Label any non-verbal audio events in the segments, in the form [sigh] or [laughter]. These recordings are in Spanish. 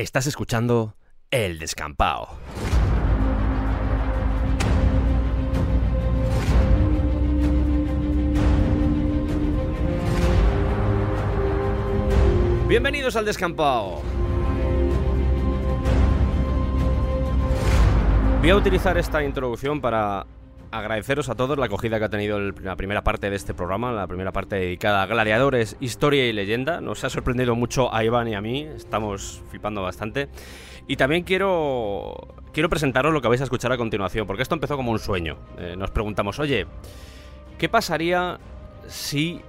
Estás escuchando El Descampado. Bienvenidos al Descampado. Voy a utilizar esta introducción para agradeceros a todos la acogida que ha tenido la primera parte de este programa, la primera parte dedicada a gladiadores, historia y leyenda. Nos ha sorprendido mucho a Iván y a mí, estamos flipando bastante. Y también quiero, quiero presentaros lo que vais a escuchar a continuación, porque esto empezó como un sueño. Eh, nos preguntamos, oye, ¿qué pasaría si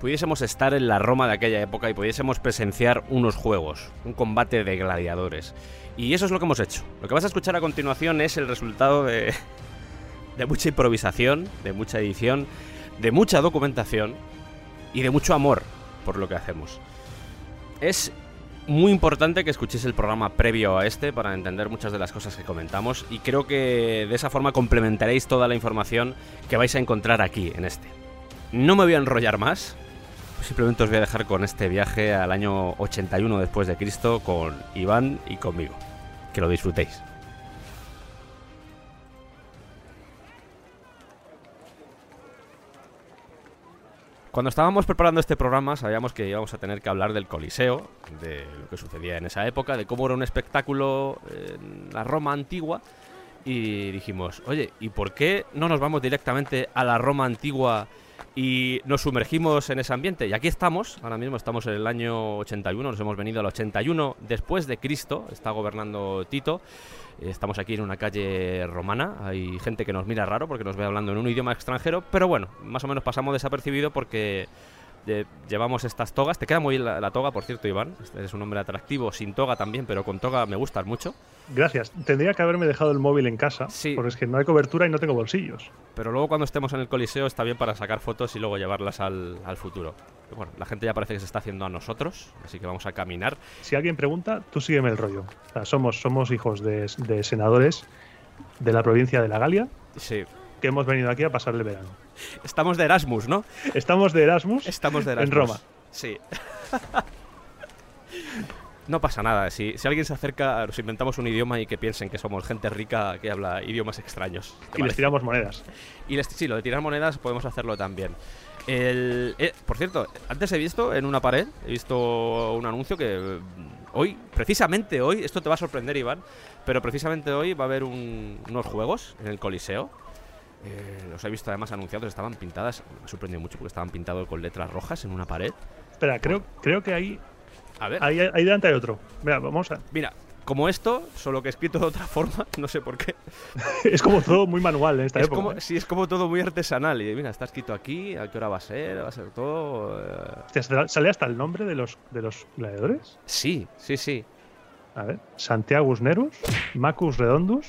pudiésemos estar en la Roma de aquella época y pudiésemos presenciar unos juegos, un combate de gladiadores? Y eso es lo que hemos hecho. Lo que vas a escuchar a continuación es el resultado de, de mucha improvisación, de mucha edición, de mucha documentación y de mucho amor por lo que hacemos. Es muy importante que escuchéis el programa previo a este para entender muchas de las cosas que comentamos y creo que de esa forma complementaréis toda la información que vais a encontrar aquí en este. No me voy a enrollar más, simplemente os voy a dejar con este viaje al año 81 después de Cristo con Iván y conmigo. Que lo disfrutéis. Cuando estábamos preparando este programa sabíamos que íbamos a tener que hablar del Coliseo, de lo que sucedía en esa época, de cómo era un espectáculo en la Roma antigua y dijimos, oye, ¿y por qué no nos vamos directamente a la Roma antigua y nos sumergimos en ese ambiente? Y aquí estamos, ahora mismo estamos en el año 81, nos hemos venido al 81 después de Cristo, está gobernando Tito. Eh, Estamos aquí en una calle romana, hay gente que nos mira raro porque nos ve hablando en un idioma extranjero, pero bueno, más o menos pasamos desapercibido porque eh, llevamos estas togas. Te queda muy bien la, la toga, por cierto, Iván. Este es un hombre atractivo, sin toga también, pero con toga me gustas mucho. Gracias. Tendría que haberme dejado el móvil en casa, Sí. porque es que no hay cobertura y no tengo bolsillos. Pero luego cuando estemos en el Coliseo está bien para sacar fotos y luego llevarlas al, al futuro. Bueno, la gente ya parece que se está haciendo a nosotros, así que vamos a caminar. Si alguien pregunta, tú sígueme el rollo. O sea, somos, somos hijos de, de senadores de la provincia de la Galia Sí. que hemos venido aquí a pasar el verano. [laughs] Estamos de Erasmus, ¿no? Estamos de Erasmus. Estamos de Erasmus. En Roma. Sí. [laughs] No pasa nada, si, si alguien se acerca, nos inventamos un idioma y que piensen que somos gente rica que habla idiomas extraños. ¿te y les tiramos monedas. [laughs] Y les- sí, lo de tirar monedas podemos hacerlo también. El, eh, por cierto, antes he visto en una pared, he visto un anuncio que mm, hoy, precisamente hoy, esto te va a sorprender Iván, pero precisamente hoy va a haber un- unos juegos en el Coliseo. Eh, los he visto además anunciados, estaban pintadas, me ha sorprendido mucho porque estaban pintados con letras rojas en una pared. Espera, creo, creo que ahí, A ver, ahí, ahí delante hay otro. Mira, vamos a. mira, como esto, solo que escrito de otra [laughs] forma, no sé por qué. es como todo muy manual en esta Es época. como, ¿eh? sí, es como todo muy artesanal. Y mira, está escrito aquí, a qué hora va a ser, va a ser todo. eh, ¿sale- ¿Sale hasta el nombre de los, de los gladiadores? Sí, sí, sí. A ver. Santiagus Nerus, Macus Redondus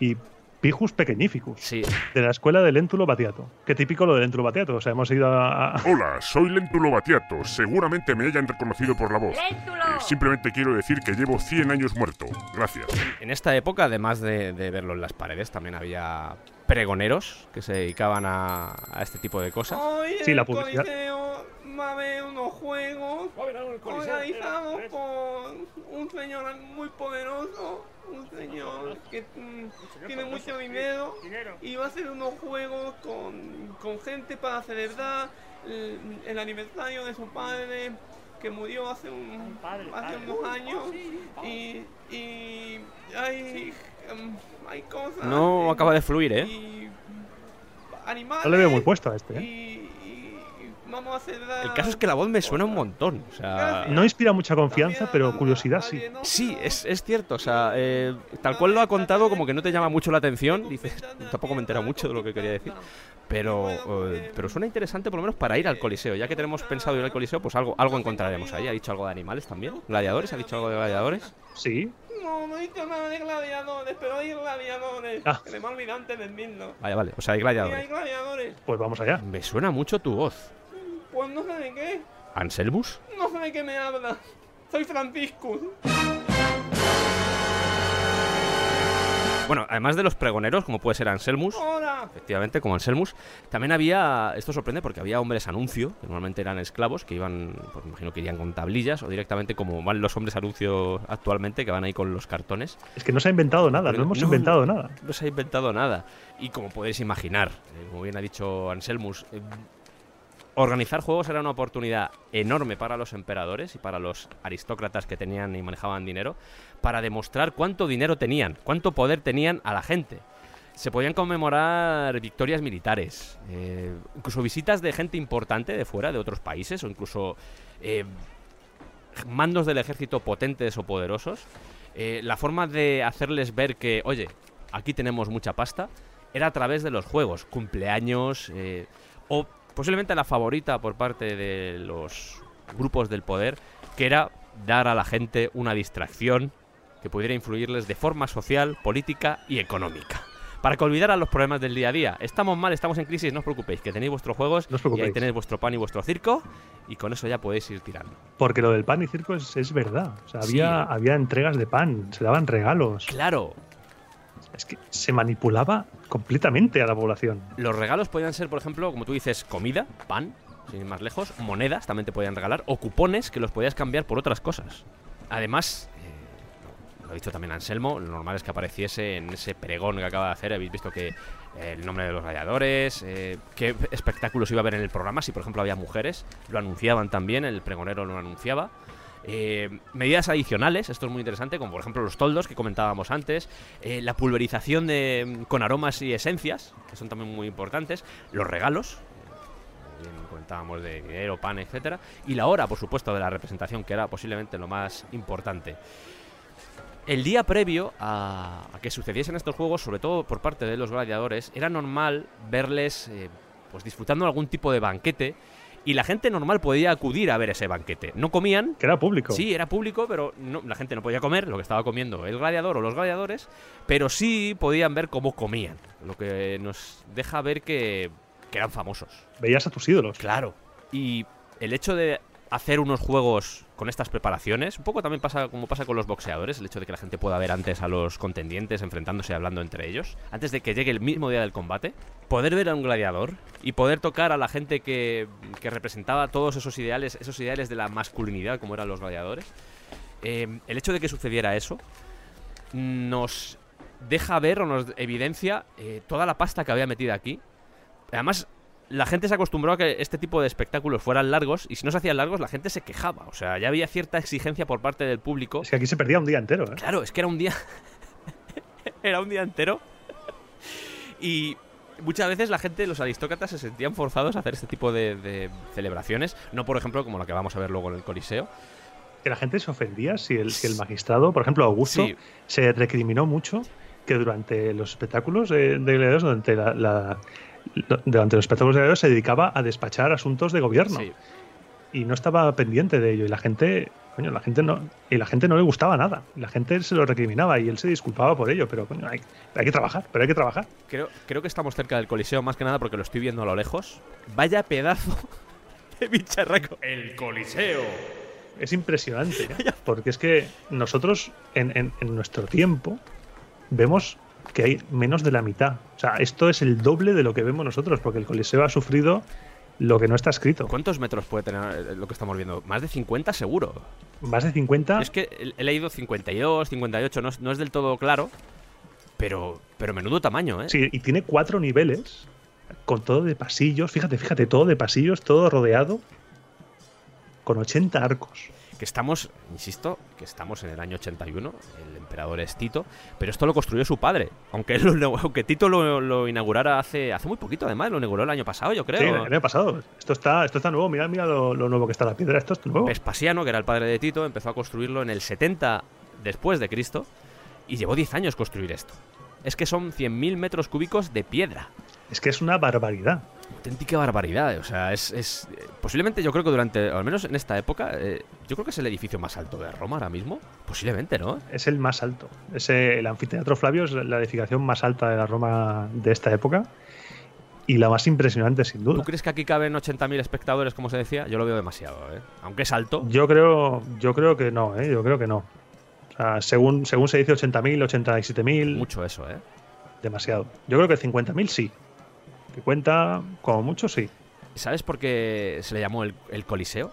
y Pijus Pequeñificus. Sí. De la escuela de Léntulo Batiato. Qué típico lo de Léntulo Batiato. O sea, hemos ido a. Hola, soy Lentulo Batiato. Seguramente me hayan reconocido por la voz. Eh, simplemente quiero decir que llevo 100 años muerto. Gracias. En esta época, además de, de verlo en las paredes, también había pregoneros que se dedicaban a, a este tipo de cosas. Sí, la publicidad. Coliseo va a haber unos juegos organizados por un señor muy poderoso, un señor que mm, tiene mucho dinero y va a hacer unos juegos con, con gente para celebrar el, el aniversario de su padre que murió hace, un, hace unos años. Y, y hay, mm, hay cosas No y- acaba de fluir, ¿eh? y animales No le veo muy puesto a este, ¿eh? y vamos a celebrar El caso es que la voz me suena un montón. O sea, No inspira mucha confianza, pero curiosidad sí. Sí, es, es cierto, o sea, eh, tal cual lo ha contado, como que no te llama mucho la atención, dices, [laughs] tampoco me he enterado mucho de lo que quería decir, pero, eh, pero suena interesante por lo menos para ir al Coliseo, ya que tenemos pensado ir al Coliseo, pues algo, algo encontraremos ahí, ha dicho algo de animales también, gladiadores, ha dicho algo de gladiadores, Sí. No, no he dicho nada de gladiadores, pero hay gladiadores. Ah. Que me he olvidado antes de decirlo. vale, vale, o sea, hay Sí, hay gladiadores. gladiadores. Pues vamos allá. Me suena mucho tu voz, Pues no sé de qué. ¿Anselmus? No sé de qué me habla. Soy Francisco. Bueno, además de los pregoneros, como puede ser Anselmus, efectivamente, como Anselmus, también había, esto sorprende porque había hombres anuncio, que normalmente eran esclavos, que iban, pues me imagino que irían con tablillas o directamente como van los hombres anuncio actualmente, que van ahí con los cartones. Es que no se ha inventado nada, no hemos inventado nada. No se ha inventado nada. Y como podéis imaginar, eh, como bien ha dicho Anselmus, eh, Organizar juegos era una oportunidad enorme para los emperadores y para los aristócratas que tenían y manejaban dinero para demostrar cuánto dinero tenían, cuánto poder tenían a la gente. Se podían conmemorar victorias militares, eh, incluso visitas de gente importante de fuera, de otros países, o incluso eh, mandos del ejército potentes o poderosos. Eh, la forma de hacerles ver que, oye, aquí tenemos mucha pasta, era a través de los juegos, cumpleaños o posiblemente la favorita por parte de los grupos del poder, que era dar a la gente una distracción que pudiera influirles de forma social, política y económica. Para que olvidaran los problemas del día a día. Estamos mal, estamos en crisis, no os preocupéis, que tenéis vuestros juegos y ahí tenéis vuestro pan y vuestro circo y con eso ya podéis ir tirando. Porque lo del pan y circo es, verdad. O sea, había, había entregas de pan, se daban regalos. Claro, es que se manipulaba completamente a la población. Los regalos podían ser, por ejemplo, como tú dices, comida, pan, sin ir más lejos, monedas también te podían regalar, o cupones que los podías cambiar por otras cosas. Además, eh, lo ha dicho también Anselmo, lo normal es que apareciese en ese pregón que acaba de hacer. Habéis visto que eh, el nombre de los radiadores, eh, qué espectáculos iba a haber en el programa, si por ejemplo había mujeres, lo anunciaban también, el pregonero lo anunciaba. Eh, medidas adicionales, esto es muy interesante, como por ejemplo los toldos que comentábamos antes, eh, la pulverización de, con aromas y esencias, que son también muy importantes, los regalos, eh, comentábamos de dinero, pan, etcétera, y la hora, por supuesto, de la representación, que era posiblemente lo más importante. El día previo a, que sucediesen estos juegos, sobre todo por parte de los gladiadores, era normal verles pues disfrutando algún tipo de banquete y la gente normal podía acudir a ver ese banquete. No comían. Que era público. Sí, era público, pero no, la gente no podía comer lo que estaba comiendo el gladiador o los gladiadores, pero sí podían ver cómo comían. Lo que nos deja ver que, que eran famosos. Veías a tus ídolos. Claro. Y el hecho de hacer unos juegos con estas preparaciones. Un poco también pasa como pasa con los boxeadores, el hecho de que la gente pueda ver antes a los contendientes enfrentándose y hablando entre ellos, antes de que llegue el mismo día del combate. Poder ver a un gladiador y poder tocar a la gente que, que representaba todos esos ideales, esos ideales de la masculinidad como eran los gladiadores. Eh, el hecho de que sucediera eso nos deja ver o nos evidencia eh, toda la pasta que había metido aquí. Además, la gente se acostumbró a que este tipo de espectáculos fueran largos y si no se hacían largos la gente se quejaba. O sea, ya había cierta exigencia por parte del público. Es que aquí se perdía un día entero. ¿eh? Claro, es que era un día... [laughs] era un día entero. Y muchas veces la gente, los aristócratas, se sentían forzados a hacer este tipo de, celebraciones. No, por ejemplo, como la que vamos a ver luego en el Coliseo. Que la gente se ofendía si el, el magistrado, por ejemplo, Augusto, se recriminó mucho que durante los espectáculos de, de durante la, durante los espectáculos de se dedicaba a despachar asuntos de gobierno. Y no estaba pendiente de ello. Y la gente, coño, la gente no, y la gente no le gustaba nada. La gente se lo recriminaba y él se disculpaba por ello. Pero coño, hay, que trabajar, pero hay que trabajar. Creo, creo que estamos cerca del Coliseo, más que nada porque lo estoy viendo a lo lejos. Vaya pedazo [laughs] de bicharraco. El Coliseo. Es impresionante, ¿eh? [laughs] porque es que nosotros en, en nuestro tiempo vemos que hay menos de la mitad. O sea, esto es el doble de lo que vemos nosotros, porque el Coliseo ha sufrido lo que no está escrito. ¿Cuántos metros puede tener eh, lo que estamos viendo? Más de 50 seguro. Más de 50. Es que he leído 52, 58, no es, no es del todo claro, pero, pero menudo tamaño, ¿eh? Sí, y tiene cuatro niveles, con todo de pasillos, fíjate, fíjate, todo de pasillos, todo rodeado, con 80 arcos que estamos, insisto, que estamos en el año 81, el emperador es Tito, pero esto lo construyó su padre, aunque, [laughs] aunque Tito lo, inaugurara hace, hace muy poquito, además, lo inauguró el año pasado, yo creo. Sí, el año pasado. Esto está, esto está nuevo, mira, mira lo, nuevo que está la piedra, esto es nuevo. Vespasiano, que era el padre de Tito, empezó a construirlo en el 70 después de Cristo y llevó 10 años construir esto. Es que son 100.000 metros cúbicos de piedra. Es que es una barbaridad auténtica barbaridad. O sea, es, posiblemente yo creo que durante, al menos en esta época, eh, yo creo que es el edificio más alto de Roma ahora mismo. Posiblemente, ¿no? Es el más alto. Es el anfiteatro Flavio es la edificación más alta de la Roma de esta época. Y la más impresionante, sin duda. ¿Tú crees que aquí caben 80.000 espectadores, como se decía? Yo lo veo demasiado, ¿eh? Aunque es alto. Yo creo, yo creo que no, ¿eh? Yo creo que no. O sea, según, según se dice 80.000, 87.000. Mucho eso, ¿eh? Demasiado. Yo creo que 50.000 sí. Que cuenta como mucho, sí. ¿Sabes por qué se le llamó el, Coliseo?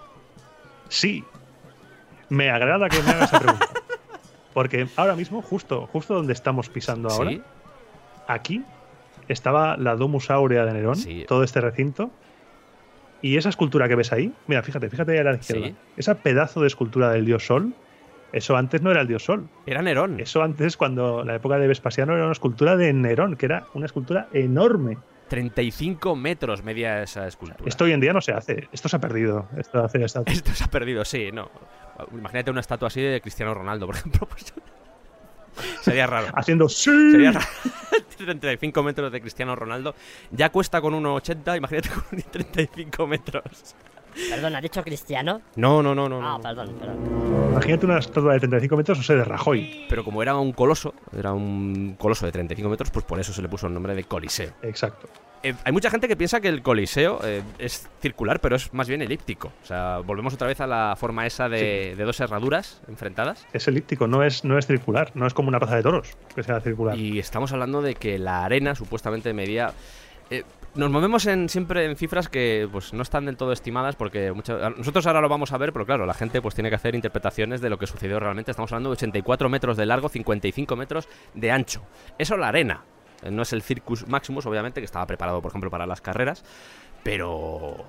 Sí. Me agrada que me hagas esa pregunta. [laughs] Porque ahora mismo, justo, justo donde estamos pisando ahora, aquí estaba la Domus Aurea de Nerón, todo este recinto. Y esa escultura que ves ahí, mira, fíjate, fíjate ahí a la izquierda. Esa pedazo de escultura del dios Sol, eso antes no era el dios Sol. Era Nerón. Eso antes, cuando la época de Vespasiano, era una escultura de Nerón, que era una escultura enorme. 35 metros media esa escultura. Esto hoy en día no se hace. Esto se ha perdido. Esto, hace, [laughs] esto se ha perdido, sí, no. Imagínate una estatua así de Cristiano Ronaldo, por ejemplo. Pues, [laughs] sería raro. Haciendo sí. Sería raro. [laughs] 35 metros de Cristiano Ronaldo. Ya cuesta con 1,80, imagínate con 35 metros. Perdón, ¿ha dicho Cristiano? No, no, no, no. Ah, perdón, perdón. Imagínate una estatua de 35 metros, o sea, de Rajoy. Pero como era un coloso, era un coloso de 35 metros, pues por eso se le puso el nombre de Coliseo. Exacto. Eh, hay mucha gente que piensa que el Coliseo eh, es circular, pero es más bien elíptico. O sea, volvemos otra vez a la forma esa de, dos herraduras enfrentadas. Es elíptico, no es, no es circular, no es como una plaza de toros que sea circular. Y estamos hablando de que la arena supuestamente medía... Eh, nos movemos en, siempre en cifras que pues no están del todo estimadas porque nosotros ahora lo vamos a ver, pero claro, la gente pues tiene que hacer interpretaciones de lo que sucedió realmente. Estamos hablando de 84 metros de largo, 55 metros de ancho. Eso la arena. Eh, no es el Circus Maximus, obviamente, que estaba preparado, por ejemplo, para las carreras, pero...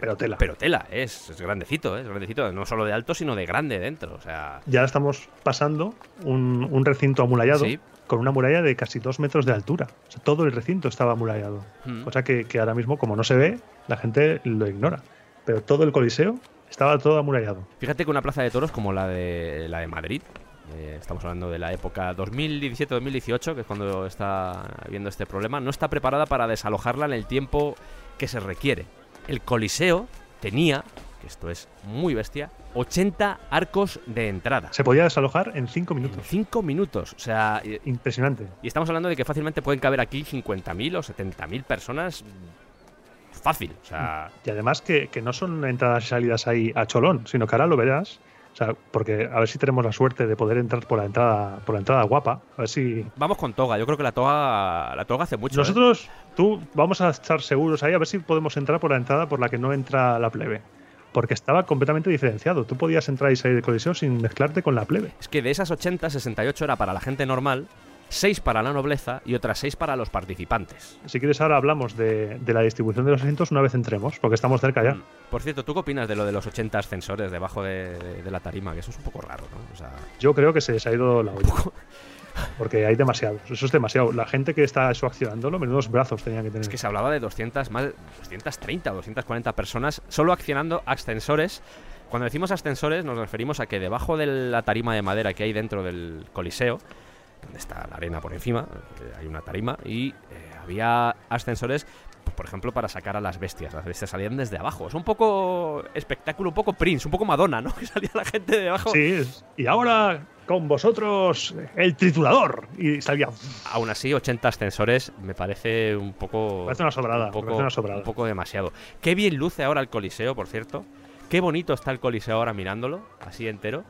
Pero, tela. Pero tela, es, grandecito, es grandecito, no solo de alto, sino de grande dentro. O sea... Ya estamos pasando un, recinto amurallado con una muralla de casi dos metros de altura. O sea, todo el recinto estaba amurallado. Hmm. Cosa que, que ahora mismo, como no se ve, la gente lo ignora. Pero todo el Coliseo estaba todo amurallado. Fíjate que una plaza de toros como la de la de Madrid, eh, estamos hablando de la época 2017-2018, que es cuando está habiendo este problema, no está preparada para desalojarla en el tiempo que se requiere. El Coliseo tenía, que esto es muy bestia, 80 arcos de entrada. Se podía desalojar en 5 minutos. 5 minutos, o sea... Impresionante. Y estamos hablando de que fácilmente pueden caber aquí 50.000 o 70.000 personas fácil. O sea... Y además que, que, no son entradas y salidas ahí a cholón, sino que ahora lo verás sea, porque a ver si tenemos la suerte de poder entrar por la entrada, por la entrada guapa. A ver si. Vamos con toga. Yo creo que la toga, la toga hace mucho. ¿eh? Nosotros, tú, vamos a estar seguros ahí a ver si podemos entrar por la entrada por la que no entra la plebe. Porque estaba completamente diferenciado. Tú podías entrar y salir de colisión sin mezclarte con la plebe. Es que de esas 80, 68 era para la gente normal seis para la nobleza y otras seis para los participantes. Si quieres ahora hablamos de, la distribución de los asientos una vez entremos, porque estamos cerca ya. Mm. Por cierto, ¿tú qué opinas de lo de los 80 ascensores debajo de, la tarima? Que eso es un poco raro, ¿no? Yo creo que se les ha ido la olla. Porque hay demasiados. Eso es demasiado. La gente que está eso accionándolo, menudos brazos tenían que tener. Es que se hablaba de 200, más 230 240 personas solo accionando ascensores. Cuando decimos ascensores nos referimos a que debajo de la tarima de madera que hay dentro del coliseo donde está la arena por encima, hay una tarima, y eh, había ascensores, por ejemplo, para sacar a las bestias. Las bestias salían desde abajo. Es un poco espectáculo, un poco Prince, un poco Madonna, ¿no? [laughs] Que salía la gente de abajo. Sí, y ahora con vosotros el triturador. Y salía. Aún así, 80 ascensores me parece un poco. Parece una sobrada. Un poco, una sobrada. Un poco demasiado. Qué bien luce ahora el Coliseo, por cierto. Qué bonito está el Coliseo ahora mirándolo, así entero.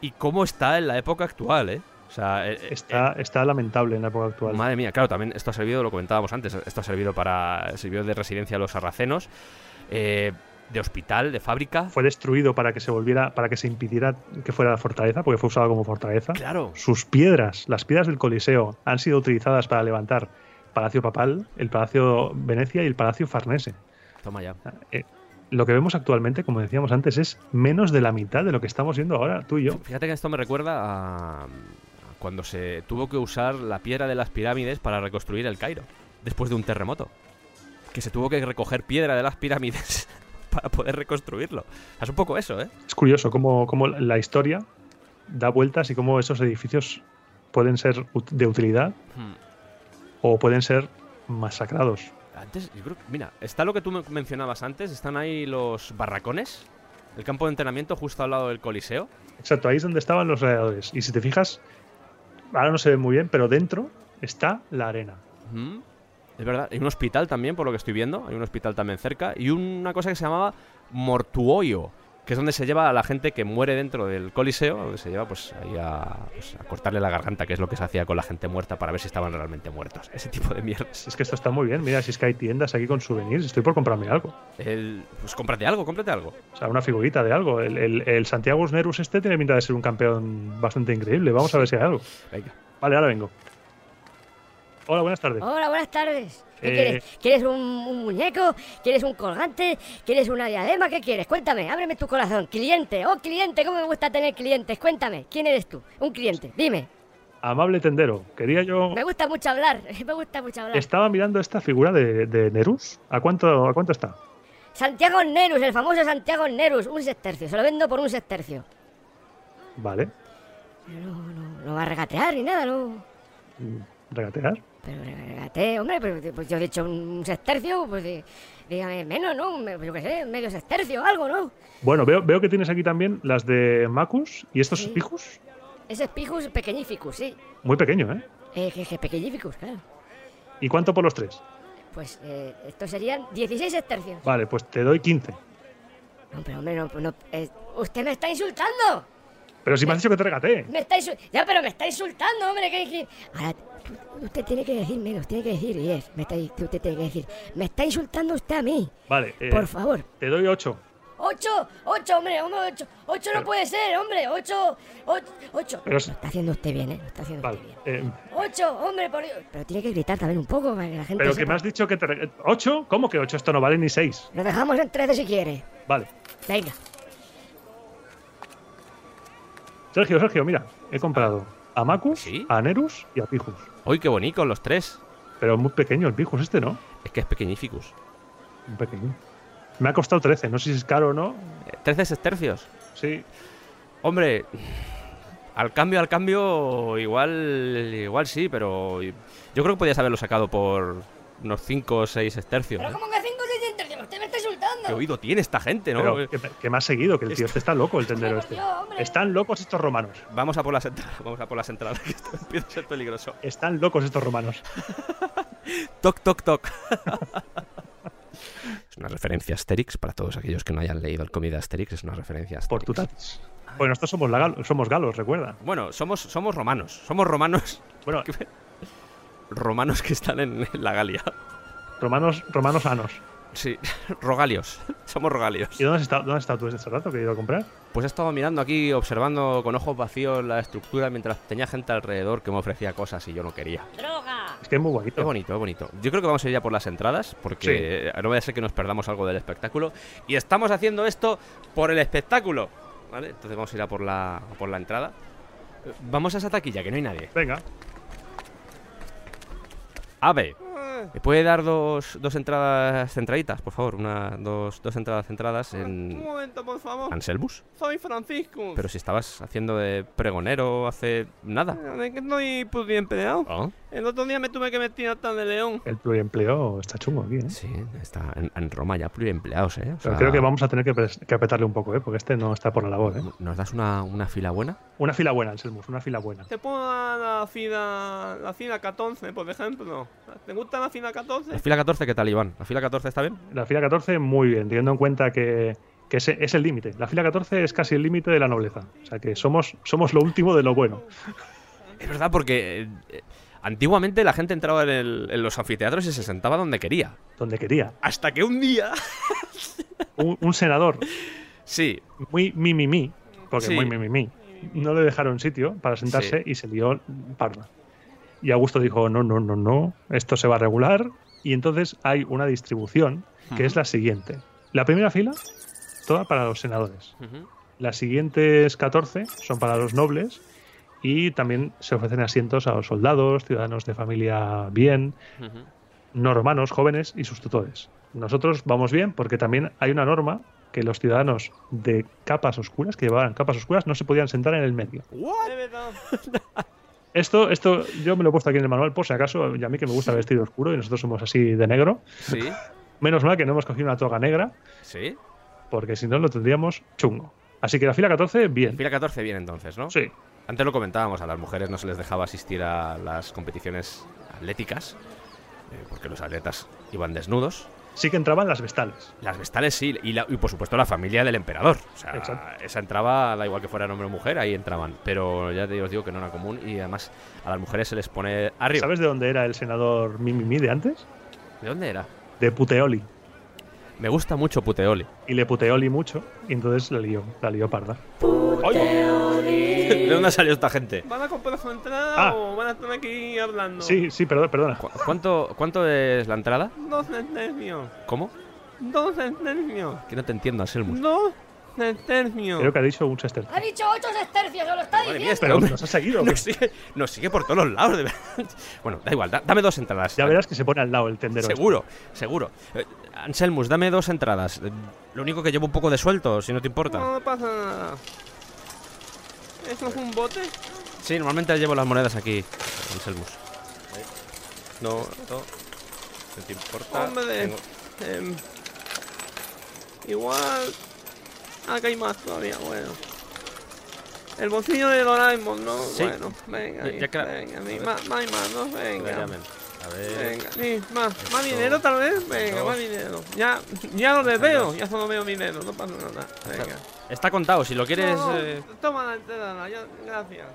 Y cómo está en la época actual, ¿eh? Eh, eh, está, está lamentable en la época actual. Madre mía, claro, también esto ha servido, lo comentábamos antes, esto ha servido para. sirvió de residencia a los sarracenos. Eh, de hospital, de fábrica. Fue destruido para que se volviera, para que se impidiera que fuera la fortaleza, porque fue usado como fortaleza. Claro. Sus piedras, las piedras del Coliseo, han sido utilizadas para levantar Palacio Papal, el Palacio Venecia y el Palacio Farnese. Toma ya. lo que vemos actualmente, como decíamos antes, es menos de la mitad de lo que estamos viendo ahora, tú y yo. Fíjate que esto me recuerda a, cuando se tuvo que usar la piedra de las pirámides para reconstruir el Cairo, después de un terremoto. Que se tuvo que recoger piedra de las pirámides [laughs] para poder reconstruirlo. Es un poco eso, ¿eh? Es curioso cómo, la historia da vueltas y cómo esos edificios pueden ser de utilidad hmm. o pueden ser masacrados. Antes, yo creo mira, está lo que tú mencionabas antes, están ahí los barracones, el campo de entrenamiento justo al lado del Coliseo. Exacto, ahí es donde estaban los radiadores. Y si te fijas, ahora no se ve muy bien, pero dentro está la arena. Es verdad, hay un hospital también, por lo que estoy viendo, hay un hospital también cerca, y una cosa que se llamaba mortuoyo, que es donde se lleva a la gente que muere dentro del coliseo, donde se lleva pues ahí a, pues, a cortarle la garganta, que es lo que se hacía con la gente muerta para ver si estaban realmente muertos. Ese tipo de mierdas. Es que esto está muy bien. Mira, si es que hay tiendas aquí con souvenirs, estoy por comprarme algo. El, pues cómprate algo, cómprate algo. O sea, una figurita de algo. El, el, el Santiago Nerus este tiene pinta de ser un campeón bastante increíble. Vamos a ver si hay algo. Venga. Vale, ahora vengo. Hola, buenas tardes. Hola, buenas tardes. ¿Qué Eh, quieres? ¿Quieres un, un muñeco? ¿Quieres un colgante? ¿Quieres una diadema? ¿Qué quieres? Cuéntame, ábreme tu corazón. Cliente, oh cliente, ¿cómo me gusta tener clientes? Cuéntame, ¿quién eres tú? Un cliente, dime. Amable tendero, quería yo. Me gusta mucho hablar, [laughs] me gusta mucho hablar. Estaba mirando esta figura de, de Nerus. ¿A cuánto, ¿A cuánto está? Santiago Nerus, el famoso Santiago Nerus, un sextercio. Se lo vendo por un sextercio. Vale. No, no, no va a regatear ni nada, no. ¿Regatear? Pero regate, hombre, pues, pues yo he dicho un sextercio, pues di- dígame menos, ¿no? Me- Yo qué sé, medio sextercio, algo, ¿no? Bueno, veo, veo que tienes aquí también las de Macus y estos Sí. Ese es Pijus pequeñificus, sí. Muy pequeño, ¿eh? Eh, que, que pequeñificus, claro. ¿Y cuánto por los tres? Pues eh, estos serían 16 sextercios. Vale, pues te doy 15. No, pero hombre, no, no, eh, usted me está insultando. Pero si me has dicho que te regatee. Me está. Ya, pero me está insultando, hombre. Que, que- Ahora, usted tiene que decir menos, tiene que decir, yes. Me está, usted tiene que decir, me está insultando usted a mí. Vale, eh, Por favor. te doy 8. ¡Ocho! ¡Ocho, hombre! hombre ¡Ocho! ¡Ocho no Pero- puede ser, hombre! ¡Ocho! ¡Ocho! ocho. Pero Lo es- está haciendo usted bien, ¿eh? Lo está haciendo Vale. usted bien. eh, ¡Ocho! ¡Hombre, por Dios! Pero tiene que gritar también un poco para que la gente pero que sepa. me has dicho que te ¿8? ¿Cómo que 8? Esto no vale ni 6. Lo dejamos en 13 si quiere. Vale. Venga. Sergio, Sergio, mira. He comprado a Macus, ¿Sí? a Nerus y a Pijus. ¡Uy, qué bonito los tres! Pero muy pequeño el Pijus este, ¿no? Es que es pequeñificus. Muy pequeño. Me ha costado 13. No sé si es caro o no. Eh, 13 sextercios. Sí. Hombre, al cambio, al cambio, igual, igual sí, pero yo creo que podías haberlo sacado por unos 5 o 6 estercios. ¿Pero ¿eh? cómo que 5 o 6 sextercios? Usted me está insultando. ¿Qué oído tiene esta gente, no? Pero que, ha seguido, que el tío este está loco, el tendero este. Están locos estos romanos. Vamos a por las entradas, [laughs] vamos a por las entradas, [laughs] que esto empieza a ser peligroso. Están locos estos romanos. [laughs] Toc, toc, toc. es una referencia a Asterix, para todos aquellos que no hayan leído el cómic de Asterix, es una referencia a Asterix. Por tutatis. Bueno, nosotros somos, lagal- somos galos, recuerda. Bueno, somos, somos romanos, somos romanos, Bueno, romanos que están en, en la Galia. romanos, romanos sanos. Sí, [laughs] rogalios, [laughs] somos rogalios. ¿Y dónde has estado, dónde has estado tú este rato que he ido a comprar? Pues he estado mirando aquí, observando con ojos vacíos la estructura mientras tenía gente alrededor que me ofrecía cosas y yo no quería. ¡Droga! Es que es muy Es bonito. bonito, es bonito. Yo creo que vamos a ir ya por las entradas, porque no vaya a ser que nos perdamos algo del espectáculo. Y estamos haciendo esto por el espectáculo. ¿Vale? Entonces vamos a ir a por la, a por la entrada. Vamos a esa taquilla, que no hay nadie. Venga, Ave, ¿me puede dar dos, dos entradas centraditas, por favor? Una, dos, dos entradas centradas Un en momento, por favor. Anselmus. Soy Francisco. Pero si estabas haciendo de pregonero hace nada. ¿De qué estoy peleado? ¿Oh? El otro día me tuve que vestir hasta de león. el pluriempleo está chungo aquí, ¿eh? Sí, está en, en Roma ya pluriempleados, ¿eh? O Pero creo que vamos a tener que, que apretarle un poco, ¿eh? Porque este no está por la labor, ¿eh? ¿Nos das una, una fila buena? Una fila buena, Anselmus, una fila buena. Te puedo dar la fila, la fila 14, por ejemplo. ¿Te gusta la fila 14? La fila 14, ¿qué tal, Iván? ¿La fila 14 está bien? La fila 14, muy bien, teniendo en cuenta que, que ese es el límite. La fila 14 es casi el límite de la nobleza. O sea que somos, somos lo último de lo bueno. Es verdad, porque eh, antiguamente la gente entraba en, el- en los anfiteatros y se sentaba donde quería. Donde quería. Hasta que un día. Un, un senador Sí, muy mimimi, porque Sí. muy mimimi, no le dejaron sitio para sentarse Sí. y se lió parda. Y Augusto dijo, no, no, no, no, esto se va a regular. Y entonces hay una distribución que es la siguiente. La primera fila, toda para los senadores. Las siguientes 14 son para los nobles y también se ofrecen asientos a los soldados, ciudadanos de familia bien, Ujú. no romanos, jóvenes y sus tutores. Nosotros vamos bien porque también hay una norma que los ciudadanos de capas oscuras, que llevaban capas oscuras, no se podían sentar en el medio. Es [laughs] verdad. Esto, esto yo me lo he puesto aquí en el manual por si acaso, y a mí que me gusta vestir oscuro y nosotros somos así de negro. Sí, Menos mal que no hemos cogido una toga negra, sí. porque si no lo tendríamos chungo. Así que la fila 14, bien. Fila 14 bien entonces, ¿no? Sí, Antes lo comentábamos, a las mujeres no se les dejaba asistir a las competiciones atléticas, eh, porque los atletas iban desnudos. Sí que entraban las vestales. Las vestales sí, y, y por supuesto la familia del emperador. O sea, esa entraba, da igual que fuera hombre o mujer, ahí entraban. Pero ya te os digo que no era común y además a las mujeres se les pone arriba. ¿Sabes de dónde era el senador Mimimi de antes? ¿De dónde era? De Puteoli. Me gusta mucho Puteoli. Y le Puteoli mucho, y entonces la lió, la lió parda. ¿De dónde salió esta gente? ¿Van a comprar su entrada ah. o van a estar aquí hablando? Sí, sí, perdón, perdona. ¿Cuánto, ¿Cuánto es la entrada? Dos centenios. ¿Cómo? Dos centenios. Que no te entiendo, Anselmus. Dos Sestercio. Creo que ha dicho un sestercio. Ha dicho ocho sestercios, se lo está diciendo. pero nos ha seguido. [laughs] Nos sigue, nos sigue, por todos los lados, de verdad. [laughs] Bueno, da igual, dame dos entradas. Ya verás que se pone al lado el tendero. Este. Seguro, seguro. Eh, Anselmus, dame dos entradas. Lo único que llevo un poco de suelto, si no te importa. No, pasa nada. ¿Eso es un bote? Sí, normalmente llevo las monedas aquí, Anselmus. No, no. ¿No te importa? Hombre, em, igual Acá hay más todavía, bueno. El bolsillo de Doraemon, ¿no? Bueno, venga, ya, venga, más, más, más, ¿no? Venga. A ver. Venga, más, más dinero tal vez. Venga, más dinero. Ya, ya lo veo, ya solo veo dinero, no pasa nada. Venga. Está contado, si lo quieres. Eh... Toma la entrada, ya, gracias.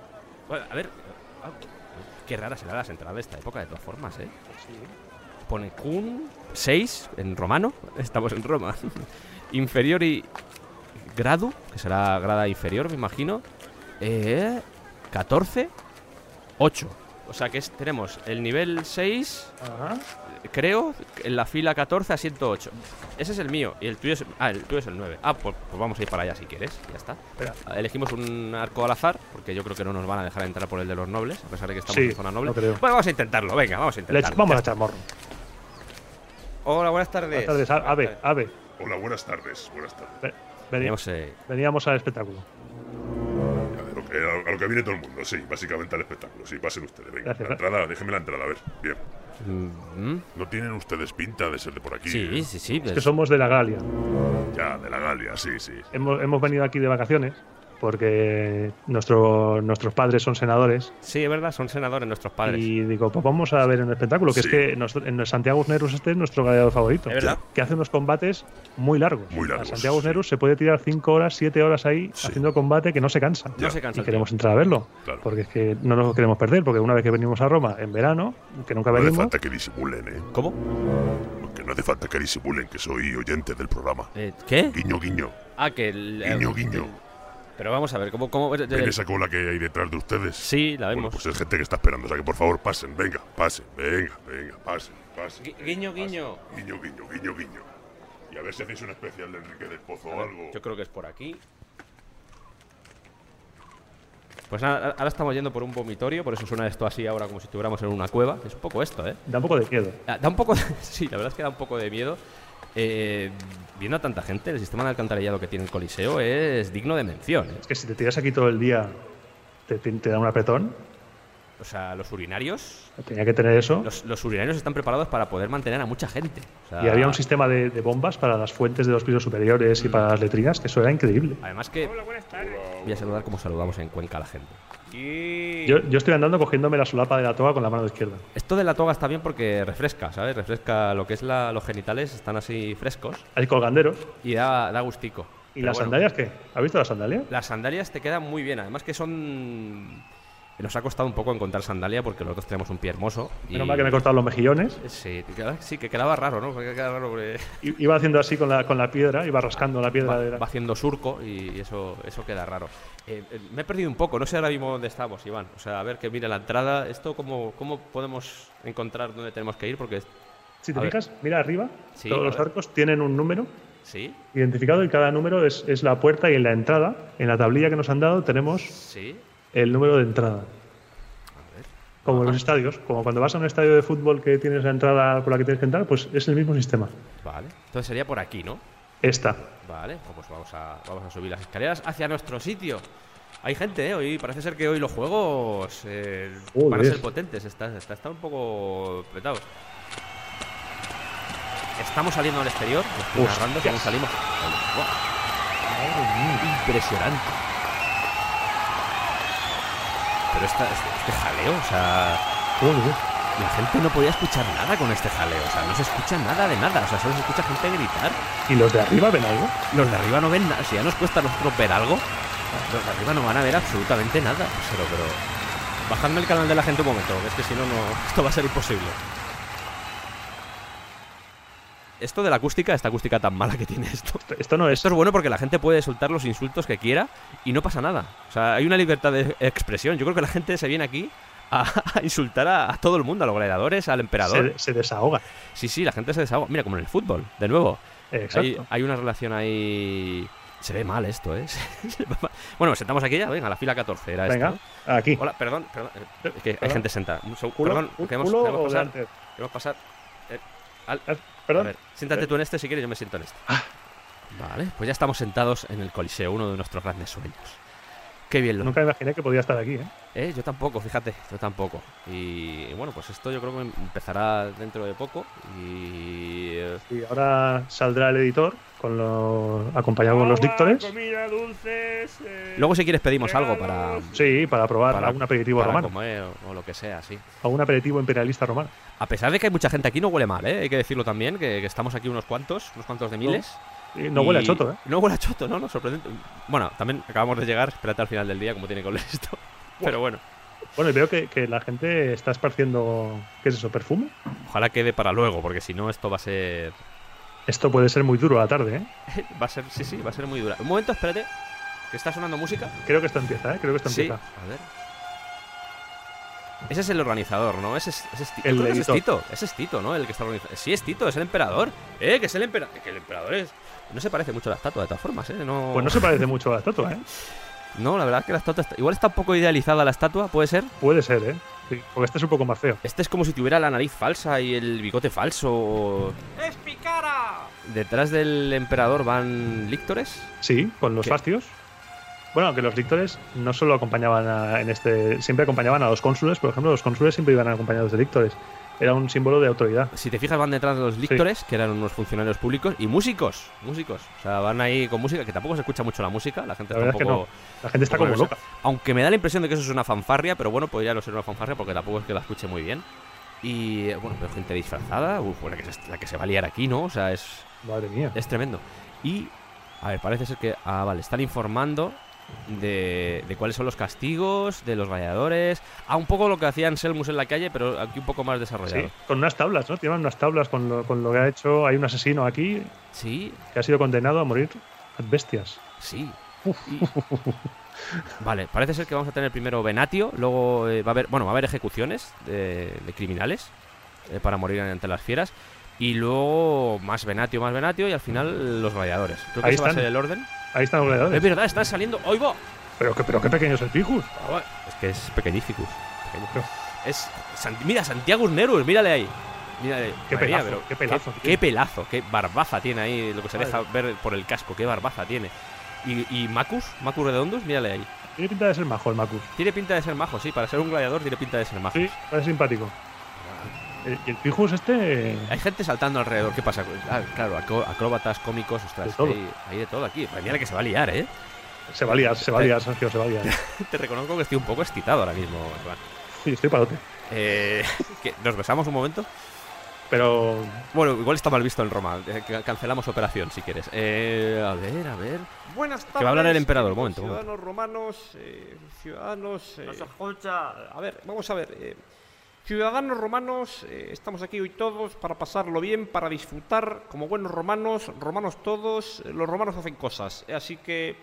Bueno, a ver. Ah, qué rara será las entradas de esta época, de todas formas, ¿eh? Sí. Pone Kun 6 en romano. [laughs] Estamos en Roma. [laughs] Inferior y grado, que será grada inferior, me imagino. Eh, 14, 8. O sea que tenemos el nivel 6, creo, en la fila 14 a 108. Ese es el mío y el tuyo es, ah, el tuyo es el 9. Ah, pues, pues vamos a ir para allá si quieres, ya está. Elegimos un arco al azar, porque yo creo que no nos van a dejar entrar por el de los nobles, a pesar de que estamos en zona noble. Pues vamos a intentarlo, venga, vamos a intentarlo. vamos a echar morro. Hola, buenas tardes. Buenas tardes, Ave, Ave. Hola, buenas tardes, buenas tardes. Veníamos, eh, veníamos al espectáculo. A lo, que, viene todo el mundo, sí, básicamente al espectáculo. Sí, pasen ustedes. Venga, la entrada, déjenme la entrada, a ver. Bien. Mm-hmm. ¿No tienen ustedes pinta de ser de por aquí? Sí, eh? sí, sí. Es que somos de la Galia. Ya, de la Galia, sí, sí. Hemos, hemos venido aquí de vacaciones porque nuestro, nuestros padres son senadores. Sí, es verdad, son senadores nuestros padres. Y digo, pues vamos a ver en el espectáculo, que es que en Santiago Nerus este es nuestro gladiador favorito. verdad? Que hace unos combates muy largos. Muy largos. A Santiago Nerus se puede tirar 5 horas, 7 horas ahí haciendo combate que no se cansa. No se cansa. Y queremos entrar a verlo. Porque es que no nos queremos perder, porque una vez que venimos a Roma en verano, que nunca venimos. No hace falta que disimulen, ¿eh? ¿Cómo? Que no hace falta que disimulen que soy oyente del programa. Eh, ¿Qué? Guiño, guiño. Ah, que el. Guiño, guiño. Pero vamos a ver, ¿cómo...? cómo ¿Ven esa cola que hay detrás de ustedes? Sí, la vemos. pues es gente que está esperando, o sea que por favor pasen, venga, pasen, venga, venga, pasen, pasen. guiño, guiño. Guiño, guiño, guiño, guiño. Y a ver si hacéis un especial de Enrique del Pozo o algo. Yo creo que es por aquí. Pues nada, ahora estamos yendo por un vomitorio, por eso suena esto así ahora como si estuviéramos en una cueva. Es un poco esto, ¿eh? Da un poco de miedo. Da, da un poco de, [laughs] Sí, la verdad es que da un poco de miedo. Eh, viendo a tanta gente, el sistema de alcantarillado que tiene el Coliseo es digno de mención. ¿eh? Es que si te tiras aquí todo el día, te, da un apretón. O sea, los urinarios. Tenía que tener eso. Los, urinarios están preparados para poder mantener a mucha gente. y había un sistema de, bombas para las fuentes de los pisos superiores y para las letrinas, que eso era increíble. Además que. Voy a saludar como saludamos en Cuenca a la gente. Yo, estoy andando cogiéndome la solapa de la toga con la mano izquierda. Esto de la toga está bien porque refresca, ¿sabes? Refresca lo que es la, los genitales, están así frescos. Hay colganderos. Y da, da gustico. ¿Y las sandalias qué? ¿Has visto las sandalias? Las sandalias te quedan muy bien, además que son nos ha costado un poco encontrar sandalia porque nosotros tenemos un pie hermoso. Menos mal que me he cortado los mejillones. Sí, sí, que quedaba raro, ¿no? Iba haciendo así con la, con la piedra, iba rascando la piedra. Va, haciendo surco y eso, eso queda raro. Eh, eh, me he perdido un poco, no sé ahora mismo dónde estamos, Iván. O sea, a ver que mire la entrada. ¿Esto cómo, cómo podemos encontrar dónde tenemos que ir? Porque. Si te fijas, mira arriba, todos los arcos tienen un número ¿Sí? identificado y cada número es, es, la puerta y en la entrada, en la tablilla que nos han dado, tenemos ¿Sí? El número de entrada. Como en los estadios, como cuando vas a un estadio de fútbol que tienes la entrada por la que tienes que entrar, pues es el mismo sistema. Vale, entonces sería por aquí, ¿no? Esta. Vale, pues vamos a, vamos a subir las escaleras hacia nuestro sitio. Hay gente, ¿eh? Hoy parece ser que hoy los juegos eh, van a ser potentes. Está, está, está, un poco petado. Estamos saliendo al exterior. Estoy narrando según salimos. Impresionante. Pero esta, este, este jaleo, o sea. la gente no podía escuchar nada con este jaleo. O sea, no se escucha nada de nada. O sea, solo se escucha gente gritar. ¿Y los de arriba ven algo? Los de arriba no ven nada. Si ya nos cuesta a nosotros ver algo, los de arriba no van a ver absolutamente nada. Pero, pero. Bajadme el canal de la gente un momento, es que si no, no. Esto va a ser imposible. Esto de la acústica, esta acústica tan mala que tiene esto. Esto no es. Esto es bueno porque la gente puede soltar los insultos que quiera y no pasa nada. O sea, hay una libertad de expresión. Yo creo que la gente se viene aquí a, [laughs] insultar a, todo el mundo, a los gladiadores, al emperador. Se, desahoga. Sí, sí, la gente se desahoga. Mira, como en el fútbol, de nuevo. Exacto. Hay, una relación ahí. Se ve mal esto, ¿eh? [laughs] bueno, sentamos aquí ya, venga, la fila 14 era venga, aquí. Hola, perdón, perdón. Es que hay gente sentada. perdón, queremos, pasar. Queremos pasar. Eh, al, Perdón. A ver, siéntate tú en este si quieres, yo me siento en este. Ah. Vale, pues ya estamos sentados en el Coliseo, uno de nuestros grandes sueños. Qué bien lo. Nunca imaginé que podía estar aquí, ¿eh? ¿eh? Yo tampoco, fíjate, yo tampoco. Y bueno, pues esto yo creo que empezará dentro de poco. Y. Eh, y ahora saldrá el editor con los acompañado con los dictores. Comida, dulces. Eh, Luego, si quieres, pedimos algo para. Sí, para probar algún aperitivo para romano. Comer, o, lo que sea, sí. Algún aperitivo imperialista romano. A pesar de que hay mucha gente aquí, no huele mal, ¿eh? Hay que decirlo también, que, estamos aquí unos cuantos, unos cuantos de miles. No huele a choto, ¿eh? No huele a choto, ¿no? no sorprendente. Bueno, también acabamos de llegar, espérate al final del día como tiene que oler esto. Pero bueno. Bueno, y veo que, la gente está esparciendo, ¿qué es eso, perfume? Ojalá quede para luego, porque si no esto va a ser... Esto puede ser muy duro a la tarde, ¿eh? [laughs] va a ser, sí, sí, va a ser muy dura. Un momento, espérate, que está sonando música. Creo que esto empieza, ¿eh? Creo que esto empieza. a ver. Ese es el organizador, ¿no? Ese es, ese es, el ese es Tito. Ese es Tito, ¿no? El que está organizando. Sí, es Tito, es el emperador. ¿Eh? Que es el emperador. Que el emperador es. No se parece mucho a la estatua, de todas formas, ¿eh? No... Pues no se parece mucho a la estatua, ¿eh? [laughs] No, la verdad es que la estatua está... Igual está un poco idealizada la estatua, ¿puede ser? Puede ser, ¿eh? porque este es un poco más feo. Este es como si tuviera la nariz falsa y el bigote falso. ¡Es picara! ¿Detrás del emperador van líctores? Sí, con los fastios. Bueno, que los líctores no solo acompañaban en este. Siempre acompañaban a los cónsules, por ejemplo, los cónsules siempre iban acompañados de líctores era un símbolo de autoridad. Si te fijas, van detrás de los líctores, que eran unos funcionarios públicos, y músicos, músicos. O sea, van ahí con música, que tampoco se escucha mucho la música, la gente está La gente está como loca. Aunque me da la impresión de que eso es una fanfarria, pero bueno, podría no ser una fanfarria porque tampoco es que la escuche muy bien. Y bueno, veo gente disfrazada, uf, la, que se, la que se va a liar aquí, ¿no? O sea, es. Madre mía. Es tremendo. Y. A ver, parece ser que. Ah, vale, están informando de, cuáles son los castigos, de los gladiadores. Ah, un poco lo que hacían Selmus en la calle, pero aquí un poco más desarrollado. Sí, con unas tablas, ¿no? Tienen unas tablas con lo, con lo que ha hecho. Hay un asesino aquí. Sí. Que ha sido condenado a morir bestias. Sí. Vale, parece ser que vamos a tener primero Venatio, luego eh, va a haber, bueno, va a haber ejecuciones de, criminales eh, para morir ante las fieras. Y luego más Venatio, más Venatio y al final los gladiadores. Creo que ese va a ser el orden. Ahí están los gladiadores. Es verdad, están saliendo. ¡Hoy va! Pero, pero qué pequeño es el Picus. Ah, es que es pequeñificus. Es, mira, Santiago Nerus, mírale ahí. Mírale. Qué pelazo, qué pelazo. Qué, pelazo, qué barbaza tiene ahí, lo que se deja ver por el casco, qué barbaza tiene. Y, y Macus, Macus Redondus, mírale ahí. Tiene pinta de ser majo el Macus. Tiene pinta de ser majo, sí, para ser un gladiador tiene pinta de ser majo. Sí, parece simpático. ¿Y el Pijus este? Hay gente saltando alrededor. ¿Qué pasa? Ah, claro, acróbatas, cómicos, ostras. Hay, de todo aquí. Mira que se va a liar, ¿eh? Se va a liar, se va a liar, Sergio, se va a liar. [laughs] Te reconozco que estoy un poco excitado ahora mismo, Sí, estoy palote. Eh, [laughs] ¿Nos besamos un momento? Pero. Bueno, igual está mal visto en Roma. Eh, cancelamos operación si quieres. Eh, a ver, a ver. Buenas tardes. Que va a hablar el emperador, un momento. Ciudadanos romanos, eh, ciudadanos. Eh, a ver, vamos a ver. Ciudadanos romanos, eh, estamos aquí hoy todos para pasarlo bien, para disfrutar como buenos romanos, romanos todos, eh, los romanos hacen cosas. Así que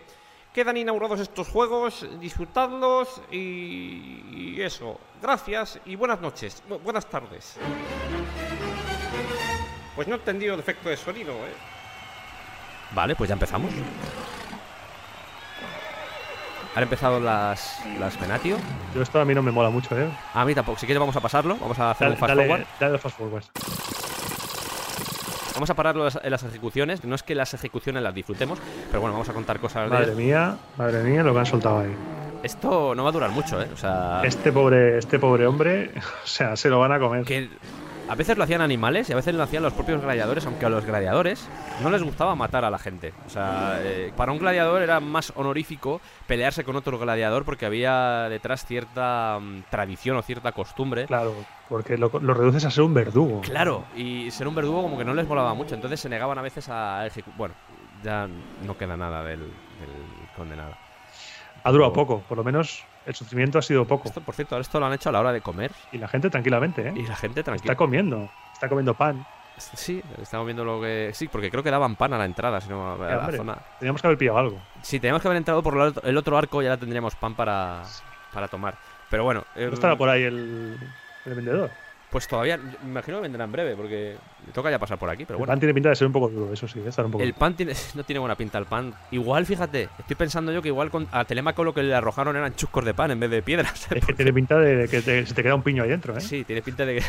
quedan inaugurados estos juegos, disfrutadlos y, eso. Gracias y buenas noches, buenas tardes. Pues no he entendido el efecto de sonido, ¿eh? Vale, pues ya empezamos. Han empezado las, las. Yo esto a mí no me mola mucho, ¿eh? A mí tampoco. Si quieres vamos a pasarlo. Vamos a hacer un fast forward. Dale fast forward. Vamos a pararlo en las ejecuciones. No es que las ejecuciones las disfrutemos, pero bueno, vamos a contar cosas madre mía, madre mía, lo que han soltado ahí. Esto no va a durar mucho, ¿eh? O sea... Este pobre, este pobre hombre, [laughs] o sea, se lo van a comer. Que a veces lo hacían animales y a veces lo hacían los propios gladiadores, aunque a los gladiadores no les gustaba matar a la gente. O sea, eh, para un gladiador era más honorífico pelearse con otro gladiador porque había detrás cierta mm, tradición o cierta costumbre. Claro, porque lo, reduces a ser un verdugo. Claro, y ser un verdugo como que no les molaba mucho, entonces se negaban a veces a ejecutar. Bueno, ya no queda nada del, condenado. Ha durado poco, por lo menos el sufrimiento ha sido poco. Esto, por cierto, esto lo han hecho a la hora de comer. Y la gente tranquilamente, ¿eh? Y la gente tranquila. Está comiendo, está comiendo pan. Sí, estamos viendo lo que. Sí, porque creo que daban pan a la entrada, si no, a la zona. Teníamos que haber pillado algo. Sí, teníamos que haber entrado por el otro arco y ahora tendríamos pan para, para tomar. Pero bueno. ¿No estará por ahí el, el vendedor? Pues todavía, me imagino que vendrá en breve, porque le toca ya pasar por aquí. Pero el pan tiene pinta de ser un poco duro, eso sí, de estar un poco El pan tiene, [laughs] no tiene buena pinta, el pan. Igual, fíjate, estoy pensando yo que igual con, a Telemaco lo que le arrojaron eran chuscos de pan en vez de piedras. Es [laughs] que tiene pinta de que se te queda un piño ahí dentro, ¿eh? Sí, tiene pinta de que.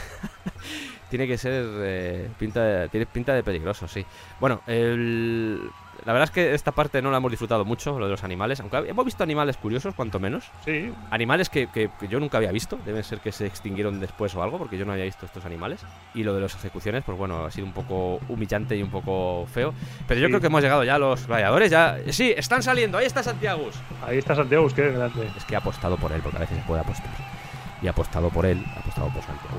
[laughs] tiene que ser. Eh, pinta tiene pinta de peligroso, sí. Bueno, el la verdad es que esta parte no la hemos disfrutado mucho, lo de los animales. Aunque hemos visto animales curiosos, cuanto menos. Sí. Animales que, que, yo nunca había visto. Deben ser que se extinguieron después o algo, porque yo no había visto estos animales. Y lo de las ejecuciones, pues bueno, ha sido un poco humillante y un poco feo. Pero yo creo que hemos llegado ya a los gladiadores. Ya... Sí, están saliendo. Ahí está Santiago. Ahí está Santiago, qué grande. Es que ha apostado por él, porque a veces se puede apostar y ha apostado por él, ha apostado por Santiago.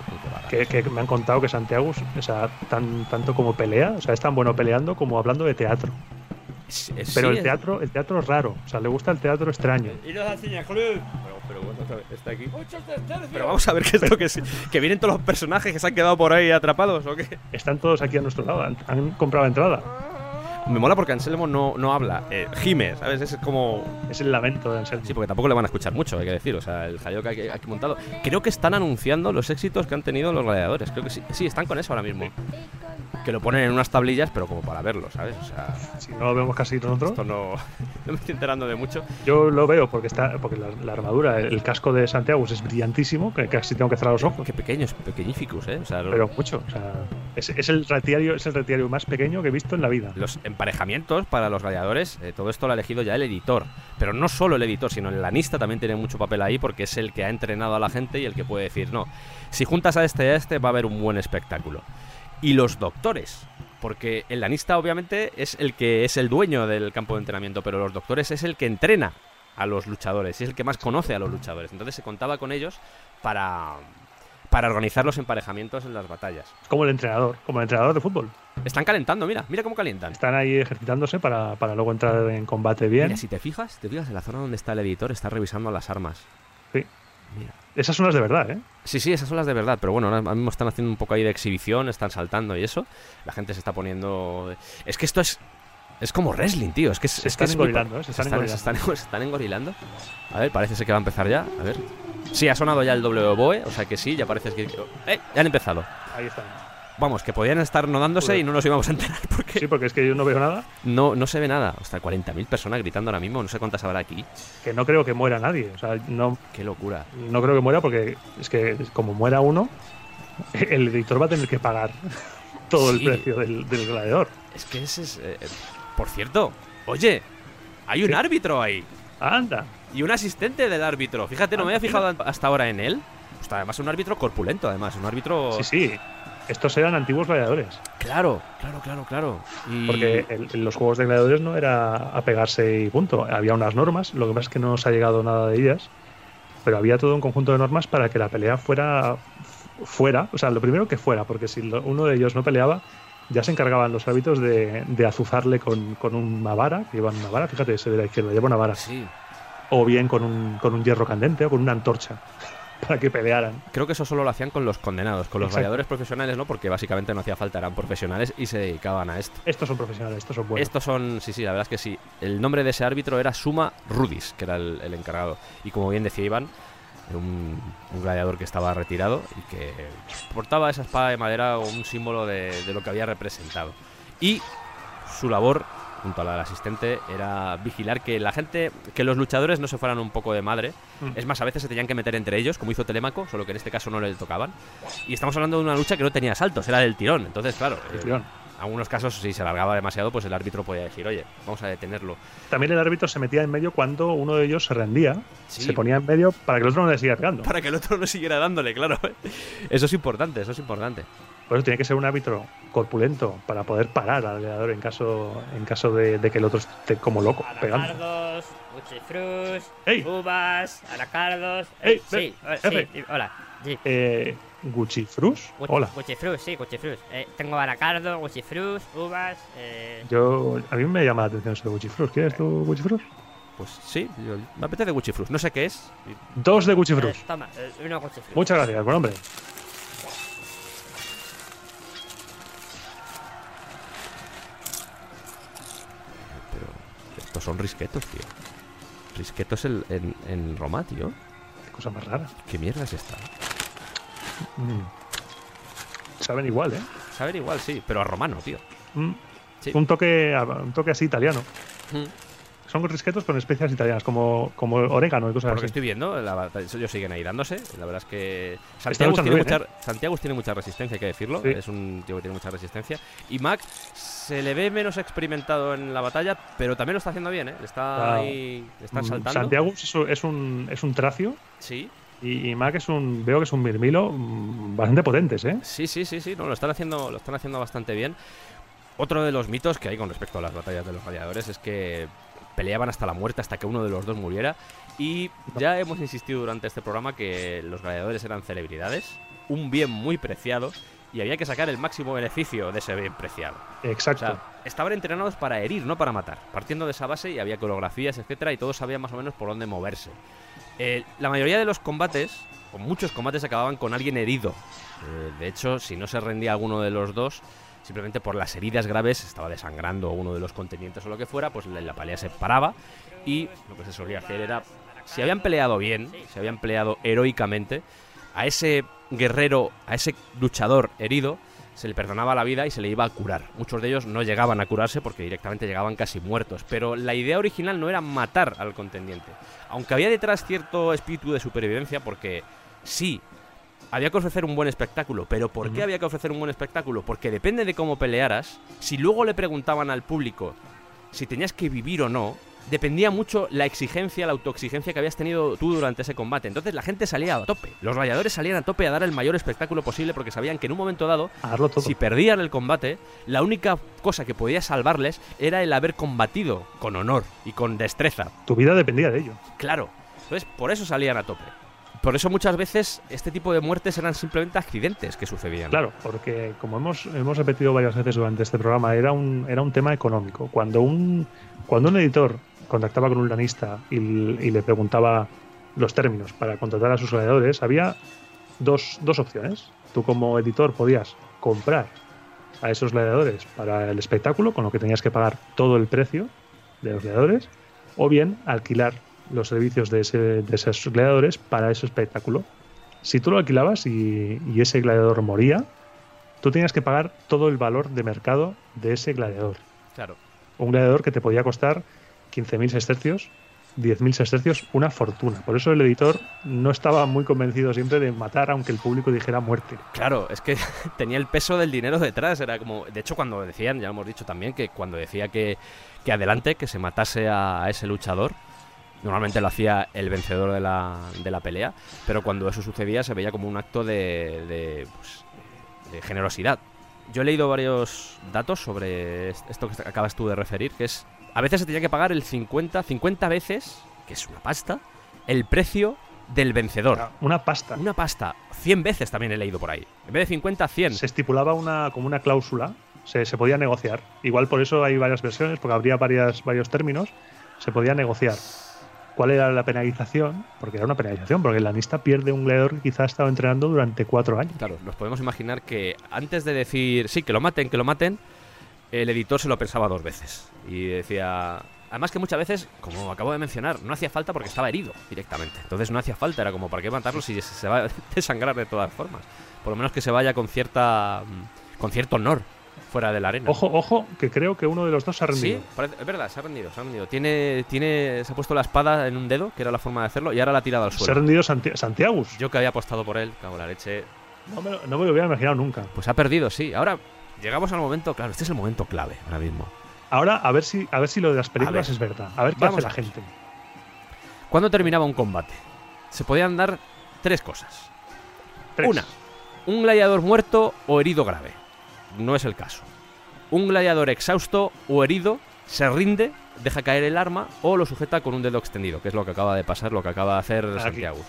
Que, que, me han contado que Santiago, o sea, tan, tanto como pelea, o sea, es tan bueno peleando como hablando de teatro. Pero el teatro, el teatro es raro, o sea, le gusta el teatro extraño. Y Club. Pero, bueno, está aquí. Pero vamos a ver qué es lo que que vienen todos los personajes que se han quedado por ahí atrapados o qué. Están todos aquí a nuestro lado, han comprado entrada. Me mola porque Anselmo no, no habla, eh, gime, ¿sabes? Es como. Es el lamento de Anselmo. Sí, porque tampoco le van a escuchar mucho, hay que decir. O sea, el jaleo que hay aquí montado. Creo que están anunciando los éxitos que han tenido los gladiadores. Creo que sí. Sí, están con eso ahora mismo. Que lo ponen en unas tablillas, pero como para verlo, ¿sabes? O sea. Si no lo vemos casi nosotros. Esto no, [laughs] no me estoy enterando de mucho. Yo lo veo porque está porque la, armadura, el, casco de Santiago es brillantísimo, que casi tengo que cerrar los ojos. Qué pequeño, es pequeñificus, ¿eh? O sea, pero mucho. O sea, es, es, el retiario, es el retiario más pequeño que he visto en la vida. Los emparejamientos para los gladiadores, eh, todo esto lo ha elegido ya el editor. Pero no solo el editor, sino el lanista también tiene mucho papel ahí porque es el que ha entrenado a la gente y el que puede decir, no, si juntas a este y a este va a haber un buen espectáculo. Y los doctores, porque el lanista obviamente es el que es el dueño del campo de entrenamiento, pero los doctores es el que entrena a los luchadores, y es el que más conoce a los luchadores. Entonces se contaba con ellos para, para organizar los emparejamientos en las batallas. Como el entrenador, como el entrenador de fútbol. Están calentando, mira, mira cómo calientan. Están ahí ejercitándose para, luego entrar en combate bien. Mira, si te fijas, te fijas en la zona donde está el editor, está revisando las armas. Sí. Mira. Esas son las de verdad, ¿eh? Sí, sí, esas son las de verdad, pero bueno, ahora mismo están haciendo un poco ahí de exhibición, están saltando y eso. La gente se está poniendo... Es que esto es... Es como wrestling, tío. Es que es, están engorilando, ¿eh? Se están, engorilando. A ver, parece que va a empezar ya. A ver. Sí, ha sonado ya el W o sea que sí, ya parece que. ¡Eh! Ya han empezado. Ahí están. Vamos, que podían estar nodándose y no nos íbamos a enterar. [laughs] Porque sí, porque es que yo no veo nada. No, no se ve nada. Hasta 40.000 personas gritando ahora mismo. No sé cuántas habrá aquí. Que no creo que muera nadie. O sea, no. Qué locura. No creo que muera porque es que como muera uno, [laughs] el editor va a tener que pagar [laughs] todo el precio del, gladiador. Es que ese es. Eh, por cierto, oye, hay un árbitro ahí. Anda. Y un asistente del árbitro. Fíjate, no me había fijado hasta ahora en él. Pues además, un árbitro corpulento, además. Un árbitro. Sí, sí. Estos eran antiguos gladiadores. Claro, claro, claro, claro. Porque en los juegos de gladiadores no era a pegarse y punto. Había unas normas, lo que pasa es que no se ha llegado nada de ellas. Pero había todo un conjunto de normas para que la pelea fuera. fuera. O sea, lo primero que fuera, porque si uno de ellos no peleaba, ya se encargaban los árbitros de, azuzarle con, con, una vara, que llevan una vara, fíjate, ese de la izquierda, lleva una vara. Sí. O bien con un, con un hierro candente o con una antorcha [laughs] para que pelearan. Creo que eso solo lo hacían con los condenados, con los gladiadores profesionales no, porque básicamente no hacía falta, eran profesionales y se dedicaban a esto. Estos son profesionales, estos son buenos. Estos son, sí, sí, la verdad es que sí. El nombre de ese árbitro era Suma Rudis, que era el encargado. Y como bien decía Iván, un, gladiador que estaba retirado y que portaba esa espada de madera como un símbolo de, lo que había representado. Y su labor, junto a la del asistente, era vigilar que la gente, que los luchadores no se fueran un poco de madre. Mm. Es más, a veces se tenían que meter entre ellos, como hizo Telémaco, solo que en este caso no le tocaban. Y estamos hablando de una lucha que no tenía saltos, era del tirón. Entonces, claro, tirón. algunos casos, si se alargaba demasiado, pues el árbitro podía decir, oye, vamos a detenerlo. También el árbitro se metía en medio cuando uno de ellos se rendía. Se ponía en medio para que el otro no le siguiera pegando. Para que el otro no siguiera dándole, claro. [laughs] Eso es importante, eso es importante. Por eso tiene que ser un árbitro corpulento para poder parar al gladiador en caso, en caso de, que el otro esté como loco pegando. Anacardos, Gucci ¡Ey! uvas, anacardos. ¡Ey! Sí, sí, hola. Sí. Eh, Gucci Hola. Gucci sí, Gucci eh, tengo anacardos, Gucci uvas. Eh... Yo, a mí me llama la atención eso de Gucci ¿Quieres tu Gucci Pues sí, me apetece Gucci No sé qué es. Dos de Gucci eh, toma, uno Gucci Muchas gracias, buen hombre. Son risquetos, tío. Risquetos en, en, Roma, tío. Qué cosa más rara. ¿Qué mierda es esta? Mm. Saben igual, ¿eh? Saben igual, sí, pero a romano, tío. Mm. Un, toque, un toque así italiano. Mm son risquetos con especias italianas, como, como orégano y cosas Por lo que estoy viendo, ellos siguen ahí dándose. La verdad es que Santiago tiene, mucha, ¿eh? Santiago tiene mucha resistencia, hay que decirlo. Es un tío que tiene mucha resistencia. Y Mac se le ve menos experimentado en la batalla, pero también lo está haciendo bien, ¿eh? Está ahí, está mm, saltando. Santiago es un, es un tracio. Sí. Y, Mac es un, veo que es un mirmilo mm, bastante potentes, ¿eh? Sí, sí, sí, sí, no, lo están haciendo, lo están haciendo bastante bien. Otro de los mitos que hay con respecto a las batallas de los gladiadores es que peleaban hasta la muerte, hasta que uno de los dos muriera. Y ya hemos insistido durante este programa que los gladiadores eran celebridades, un bien muy preciado, y había que sacar el máximo beneficio de ese bien preciado. Exacto. estaban entrenados para herir, no para matar. Partiendo de esa base y había coreografías, etcétera, y todos sabían más o menos por dónde moverse. Eh, la mayoría de los combates, o muchos combates, acababan con alguien herido. Eh, de hecho, si no se rendía alguno de los dos, simplemente por las heridas graves, estaba desangrando uno de los contenientes o lo que fuera, pues la, pelea se paraba y lo que se solía hacer era, si habían peleado bien, si habían peleado heroicamente, a ese guerrero, a ese luchador herido, se le perdonaba la vida y se le iba a curar. Muchos de ellos no llegaban a curarse porque directamente llegaban casi muertos, pero la idea original no era matar al contendiente, aunque había detrás cierto espíritu de supervivencia porque sí, había que ofrecer un buen espectáculo. ¿Pero por qué había que ofrecer un buen espectáculo? Porque depende de cómo pelearas. Si luego le preguntaban al público si tenías que vivir o no, dependía mucho la exigencia, la autoexigencia que habías tenido tú durante ese combate. Entonces la gente salía a tope. Los valladores salían a tope a dar el mayor espectáculo posible porque sabían que en un momento dado, si perdían el combate, la única cosa que podía salvarles era el haber combatido con honor y con destreza. Tu vida dependía de ello. Claro. Entonces por eso salían a tope. Por eso muchas veces este tipo de muertes eran simplemente accidentes que sucedían. Claro, porque como hemos, hemos repetido varias veces durante este programa, era un, era un tema económico. Cuando un, cuando un editor contactaba con un lanista y, le preguntaba los términos para contratar a sus gladiadores, había dos, dos opciones. Tú como editor podías comprar a esos gladiadores para el espectáculo, con lo que tenías que pagar todo el precio de los gladiadores, o bien alquilar los servicios de, ese, de esos gladiadores para ese espectáculo. Si tú lo alquilabas y, ese gladiador moría, tú tenías que pagar todo el valor de mercado de ese gladiador. Claro. Un gladiador que te podía costar 15.000 sestercios, 10.000 sestercios, una fortuna. Por eso el editor no estaba muy convencido siempre de matar aunque el público dijera muerte. Claro, es que [laughs] tenía el peso del dinero detrás. Era como, de hecho, cuando decían, ya hemos dicho también, que cuando decía que, que adelante, que se matase a ese luchador, Normalmente lo hacía el vencedor de la, de la pelea, pero cuando eso sucedía se veía como un acto de, pues, de, generosidad. Yo he leído varios datos sobre esto que acabas tú de referir, que es, a veces se tenía que pagar el 50, 50 veces, que es una pasta, el precio del vencedor. Una pasta. Una pasta. 100 veces también he leído por ahí. En vez de 50, 100. Se estipulaba una, como una cláusula, se, se podía negociar. Igual por eso hay varias versiones, porque habría varias, varios términos, se podía negociar cuál era la penalización, porque era una penalización, porque el lanista pierde un gladiador que quizás ha estado entrenando durante cuatro años. Claro, nos podemos imaginar que antes de decir, sí, que lo maten, que lo maten, el editor se lo pensaba dos veces. Y decía, Además que muchas veces, como acabo de mencionar, no hacía falta porque estaba herido directamente. Entonces no hacía falta, era como, ¿para qué matarlo si se va [laughs] a desangrar de todas formas? Por lo menos que se vaya con cierta mm, con cierto honor fuera de la arena. Ojo, ojo, que creo que uno de los dos se ha rendido. Sí, es verdad, se ha rendido, se ha rendido. Tiene, tiene, se ha puesto la espada en un dedo, que era la forma de hacerlo, y ahora la ha tirado al suelo. Se ha rendido Santiago. Yo que había apostado por él, cago la leche. No me, lo, no me lo hubiera imaginado nunca. Pues ha perdido, sí. Ahora, Llegamos al momento, claro, este es el momento clave ahora mismo. Ahora, a ver si, a ver si lo de las películas es verdad. A ver qué hace la gente. ¿Cuándo terminaba un combate? Se podían dar tres cosas. Una, un gladiador muerto o herido grave. No es el caso. Un gladiador exhausto o herido se rinde, deja caer el arma o lo sujeta con un dedo extendido, que es lo que acaba de pasar, lo que acaba de hacer Santiago.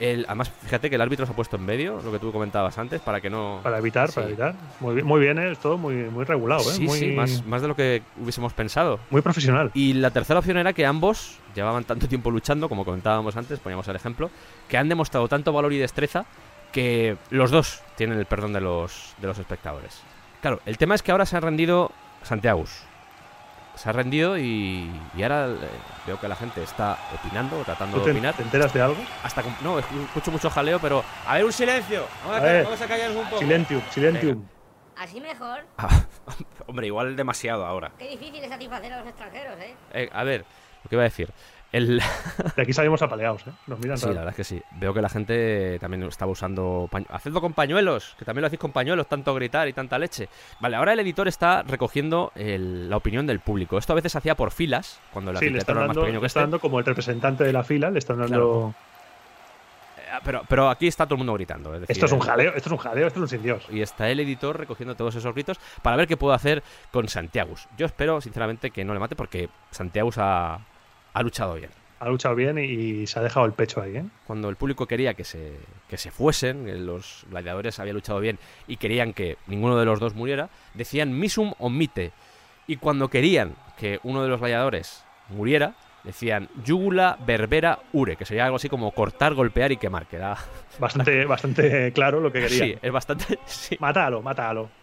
El, además, fíjate que el árbitro se ha puesto en medio, lo que tú comentabas antes, para que no. Para evitar, para evitar. Muy bien, muy bien es todo muy, muy regulado, ¿eh? Sí, muy, sí, más, más de lo que hubiésemos pensado. Muy profesional. Y la tercera opción era que ambos llevaban tanto tiempo luchando, como comentábamos antes, poníamos el ejemplo, que han demostrado tanto valor y destreza que los dos tienen el perdón de los, de los espectadores. Claro, el tema es que ahora se ha rendido Santiago se ha rendido y, ahora eh, veo que la gente está opinando, tratando de opinar. ¿Te enteras de algo? Hasta no, escucho mucho jaleo, pero a ver un silencio. Vamos a, callar un poco. Silentium, silentium. Así mejor. Ah, [laughs] hombre, igual demasiado ahora. Qué difícil es satisfacer a los extranjeros, ¿eh? ¿eh? A ver, lo que iba a decir. El... [laughs] De aquí salimos apaleados, ¿eh? Nos miran Sí, la verdad es que sí. Veo que la gente también estaba usando. Hacedlo con pañuelos, que también lo hacéis con pañuelos, tanto gritar y tanta leche. Vale, ahora el editor está recogiendo la opinión del público. Esto a veces se hacía por filas, cuando el sí, le están dando, más pequeño que está este. dando como el representante de la fila, le están dando. Eh, pero, pero aquí está todo el mundo gritando. esto es un jaleo, esto es un jaleo, esto es un sin Dios. Y está el editor recogiendo todos esos gritos para ver qué puedo hacer con Santiago. Yo espero, sinceramente, que no le mate porque Santiago ha, ha luchado bien ha luchado bien y se ha dejado el pecho ahí. ¿eh? Cuando el público quería que se, que se fuesen, los gladiadores habían luchado bien y querían que ninguno de los dos muriera, decían misum omite. Y cuando querían que uno de los gladiadores muriera, decían yugula berbera ure, que sería algo así como cortar, golpear y quemar, que era bastante, [laughs] bastante claro lo que querían. Sí, es bastante. [laughs] Sí. Mátalo, mátalo.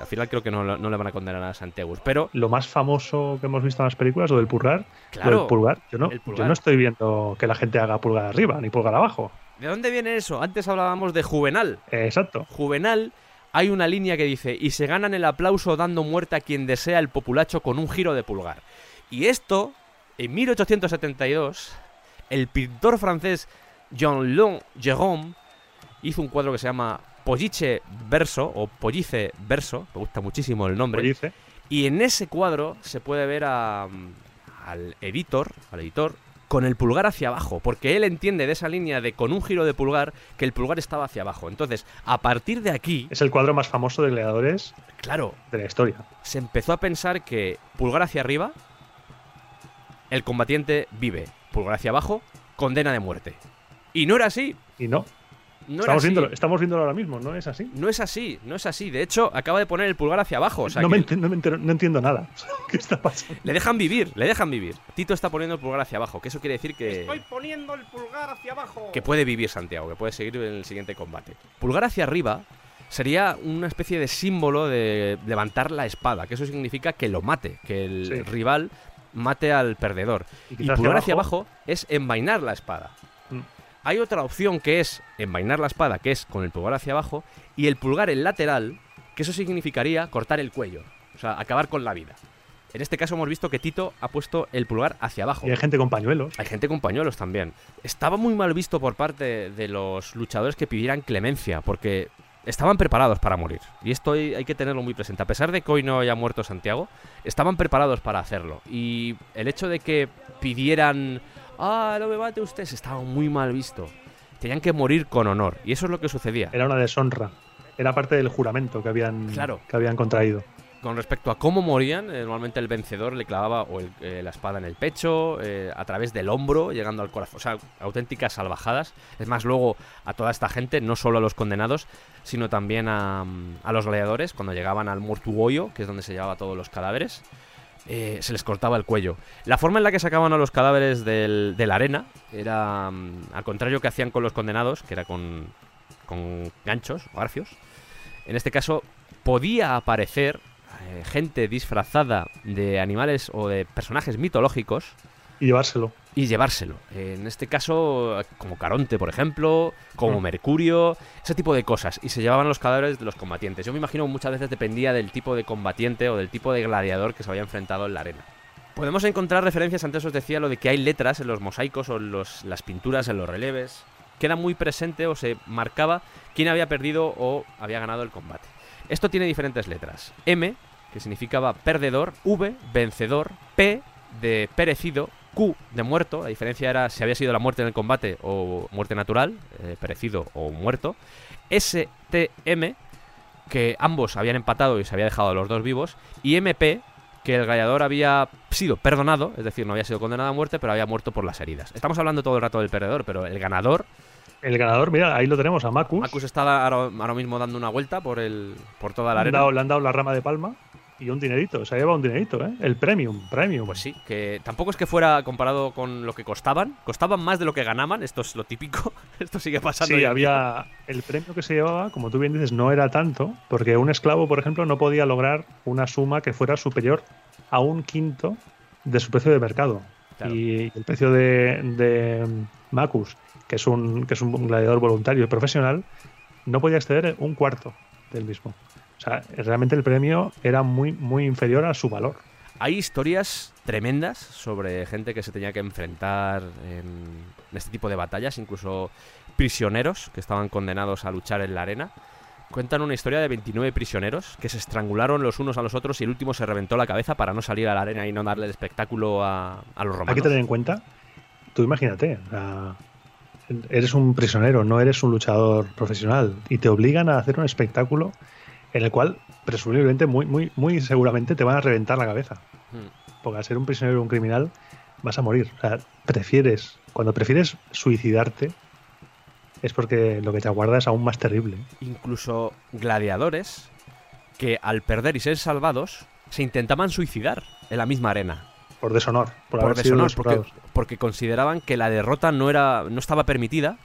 Al final creo que no, le van a condenar a Santiago. Pero. Lo más famoso que hemos visto en las películas, lo del purgar. Claro. pulgar. Yo no, yo no estoy viendo que la gente haga pulgar arriba ni pulgar abajo. ¿De dónde viene eso? Antes hablábamos de Juvenal. exacto. Juvenal hay una línea que dice, y se ganan el aplauso dando muerte a quien desea el populacho con un giro de pulgar. Y esto, en 1872, el pintor francés Jean-Long Jérôme hizo un cuadro que se llama Pollice Verso o Pollice Verso, me gusta muchísimo el nombre. Y en ese cuadro se puede ver al editor, al editor, con el pulgar hacia abajo, porque él entiende de esa línea de con un giro de pulgar que el pulgar estaba hacia abajo. Entonces, a partir de aquí. Es el cuadro más famoso de gladiadores claro, de la historia. Se empezó a pensar que pulgar hacia arriba, el combatiente vive. Pulgar hacia abajo, condena de muerte. Y no era así. Y no estamos, viéndolo, estamos viéndolo ahora mismo, ¿no es así? No es así, no es así. De hecho, acaba de poner el pulgar hacia abajo. no, me no, entiendo nada. [laughs] ¿Qué está pasando? Le dejan vivir, le dejan vivir. Tito está poniendo el pulgar hacia abajo, que eso quiere decir que. Estoy poniendo el pulgar hacia abajo. Que puede vivir Santiago, que puede seguir en el siguiente combate. Pulgar hacia arriba sería una especie de símbolo de levantar la espada, que eso significa que lo mate, que el rival mate al perdedor. Y, pulgar hacia abajo es envainar la espada. Hay otra opción que es envainar la espada, que es con el pulgar hacia abajo, y el pulgar en lateral, que eso significaría cortar el cuello, o sea, acabar con la vida. En este caso hemos visto que Tito ha puesto el pulgar hacia abajo. Y hay gente con pañuelos. Hay gente con pañuelos también. Estaba muy mal visto por parte de los luchadores que pidieran clemencia, porque estaban preparados para morir. Y esto hay que tenerlo muy presente. A pesar de que hoy no haya muerto Santiago, estaban preparados para hacerlo. Y el hecho de que pidieran ah, no me mate usted, estaba muy mal visto. Tenían que morir con honor. Y eso es lo que sucedía. Era una deshonra. Era parte del juramento que habían, que habían contraído. Con respecto a cómo morían, eh, normalmente el vencedor le clavaba o eh, la espada en el pecho, eh, a través del hombro, llegando al corazón. O sea, auténticas salvajadas. Es más, luego a toda esta gente, no solo a los condenados, sino también a, a los gladiadores, cuando llegaban al mortuorio, que es donde se llevaba todos los cadáveres. Eh, se les cortaba el cuello. La forma en la que sacaban a los cadáveres de la arena era mm, al contrario que hacían con los condenados, que era con, con ganchos o garfios. En este caso podía aparecer eh, gente disfrazada de animales o de personajes mitológicos. Y llevárselo y llevárselo. En este caso, como Caronte, por ejemplo, como. Mercurio, ese tipo de cosas. Y se llevaban los cadáveres de los combatientes. Yo me imagino muchas veces dependía del tipo de combatiente o del tipo de gladiador que se había enfrentado en la arena. Podemos encontrar referencias, antes os decía lo de que hay letras en los mosaicos o en los, las pinturas, en los releves. Queda muy presente o se marcaba quién había perdido o había ganado el combate. Esto tiene diferentes letras. M, que significaba perdedor, V, vencedor, P, de perecido, Q, de muerto, la diferencia era si había sido la muerte en el combate o muerte natural, eh, perecido o muerto, S, T, M, que ambos habían empatado y se había dejado a los dos vivos, y MP, que el gladiador había sido perdonado, es decir, no había sido condenado a muerte, pero había muerto por las heridas. Estamos hablando todo el rato del perdedor, pero el ganador el ganador, mira, ahí lo tenemos, a Macus. Macus está ahora, mismo dando una vuelta por el por toda la arena. le han dado la rama de palma y un dinerito. Se ha llevado un dinerito, ¿eh? El premium, premium. Pues sí, que tampoco es que fuera comparado con lo que costaban. Costaban más de lo que ganaban, esto es lo típico. [laughs] esto sigue pasando. Sí, había. El premio que se llevaba, como tú bien dices, no era tanto, porque un esclavo, por ejemplo, no podía lograr una suma que fuera superior a un quinto de su precio de mercado. Y el precio de, de Macus que es un, que es un gladiador voluntario y profesional, no podía exceder un cuarto del mismo. O sea, realmente el premio era muy, muy inferior a su valor. Hay historias tremendas sobre gente que se tenía que enfrentar en, este tipo de batallas, incluso prisioneros que estaban condenados a luchar en la arena. Cuentan una historia de 29 prisioneros que se estrangularon los unos a los otros y el último se reventó la cabeza para no salir a la arena y no darle el espectáculo a, los romanos. Hay que tener en cuenta, tú imagínate, eres un prisionero, no eres un luchador profesional y te obligan a hacer un espectáculo en el cual presumiblemente muy muy muy seguramente te van a reventar la cabeza. Hmm. Porque al ser un prisionero o un criminal vas a morir. O sea, prefieres cuando prefieres suicidarte es porque lo que te aguarda es aún más terrible. Incluso gladiadores que al perder y ser salvados se intentaban suicidar en la misma arena. Por deshonor. Por, deshonor, porque, consideraban que la derrota no, era, no estaba permitida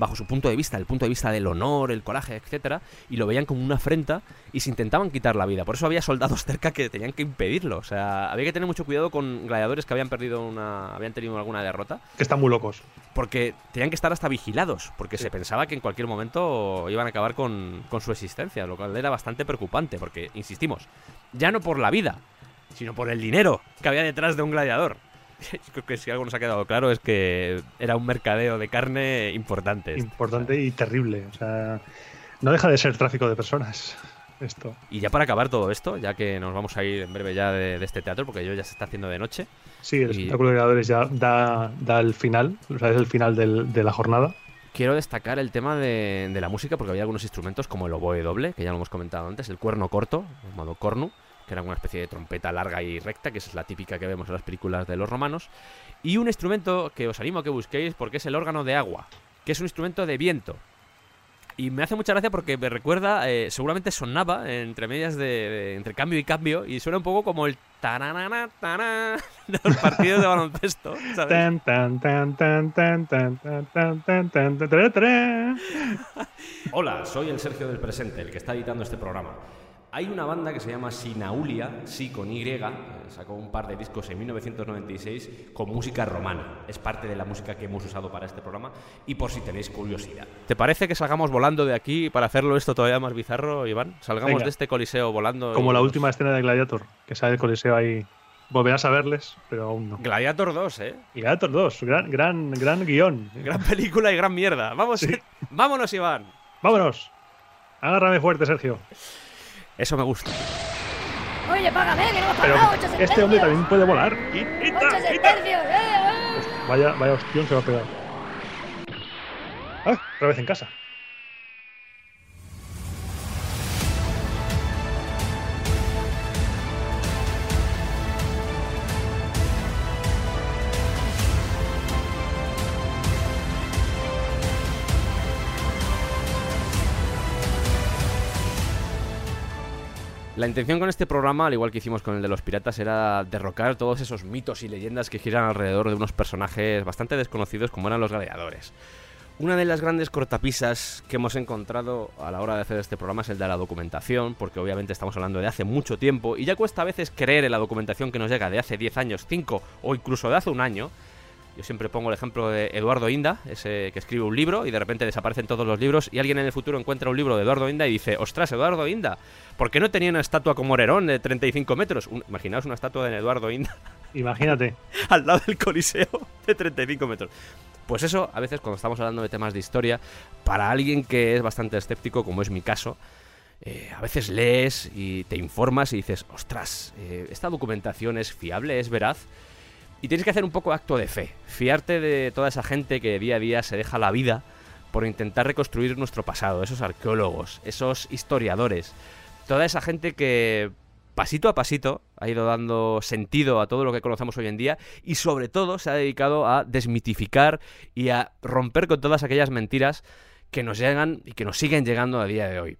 bajo su punto de vista, el punto de vista del honor, el coraje, etcétera, y lo veían como una afrenta y se intentaban quitar la vida. Por eso había soldados [laughs] cerca que tenían que impedirlo. O sea, había que tener mucho cuidado con gladiadores que habían perdido una, habían tenido alguna derrota. Que están muy locos. Porque tenían que estar hasta vigilados, porque se pensaba que en cualquier momento iban a acabar con, con su existencia, lo cual era bastante preocupante, porque, insistimos, ya no por la vida, sino por el dinero que había detrás de un gladiador. [laughs] Creo que si algo nos ha quedado claro es que era un mercadeo de carne importante. Importante y terrible. O sea, no deja de ser tráfico de personas. Esto. Y ya para acabar todo esto, ya que nos vamos a ir en breve ya de, este teatro, porque yo ya se está haciendo de noche. Sí, el espectáculo de gladiadores ya da, da, el final, o sea, es el final de la jornada. Quiero destacar el tema de, de, la música, porque había algunos instrumentos como el oboe doble, que ya lo hemos comentado antes, el cuerno corto, llamado cornu, que era una especie de trompeta larga y recta, que es la típica que vemos en las películas de los romanos, y un instrumento que os animo a que busquéis porque es el órgano de agua, que es un instrumento de viento. Y me hace mucha gracia porque me recuerda, eh, seguramente sonaba entre medias de, entre cambio y cambio, y suena un poco como el taranana, de los partidos de baloncesto. Hola, soy el Sergio del Presente, el que está editando este programa. Hay una banda que se llama Sinaulia, sí con Y, eh, sacó un par de discos en 1996 con música romana. Es parte de la música que hemos usado para este programa y por si tenéis curiosidad. ¿Te parece que salgamos volando de aquí para hacerlo esto todavía más bizarro, Iván? Salgamos de este coliseo volando. Como la última escena de Gladiator, que sale el coliseo ahí. Volverás a verles, pero aún no. Gladiator 2, ¿eh? Gladiator 2, gran, gran, gran guion. Gran película y gran mierda. Vamos, [laughs] vámonos, Iván. Vámonos. Agárrame fuerte, Sergio. Eso me gusta. Oye, págame, que no hemos pagado Este hombre también puede volar. ¡Ocho tercios! ¡Eh, eh! Vaya, vaya hostión se va a pegar. ¡Ah! Otra vez en casa. La intención con este programa, al igual que hicimos con el de los piratas, era derrocar todos esos mitos y leyendas que giran alrededor de unos personajes bastante desconocidos como eran los gladiadores. Una de las grandes cortapisas que hemos encontrado a la hora de hacer este programa es el de la documentación, porque obviamente estamos hablando de hace mucho tiempo y ya cuesta a veces creer en la documentación que nos llega de hace 10 años, 5 o incluso de hace un año. Yo siempre pongo el ejemplo de Eduardo Inda, ese que escribe un libro y de repente desaparecen todos los libros y alguien en el futuro encuentra un libro de Eduardo Inda y dice, ostras, Eduardo Inda, ¿por qué no tenía una estatua como Orerón de 35 metros? imaginaos una estatua de Eduardo Inda. Imagínate. [laughs] al lado del Coliseo de 35 metros. Pues eso, a veces cuando estamos hablando de temas de historia, para alguien que es bastante escéptico, como es mi caso, eh, a veces lees y te informas y dices, ostras, eh, esta documentación es fiable, es veraz. Y tienes que hacer un poco acto de fe, fiarte de toda esa gente que día a día se deja la vida por intentar reconstruir nuestro pasado, esos arqueólogos, esos historiadores, toda esa gente que pasito a pasito ha ido dando sentido a todo lo que conocemos hoy en día y sobre todo se ha dedicado a desmitificar y a romper con todas aquellas mentiras que nos llegan y que nos siguen llegando a día de hoy.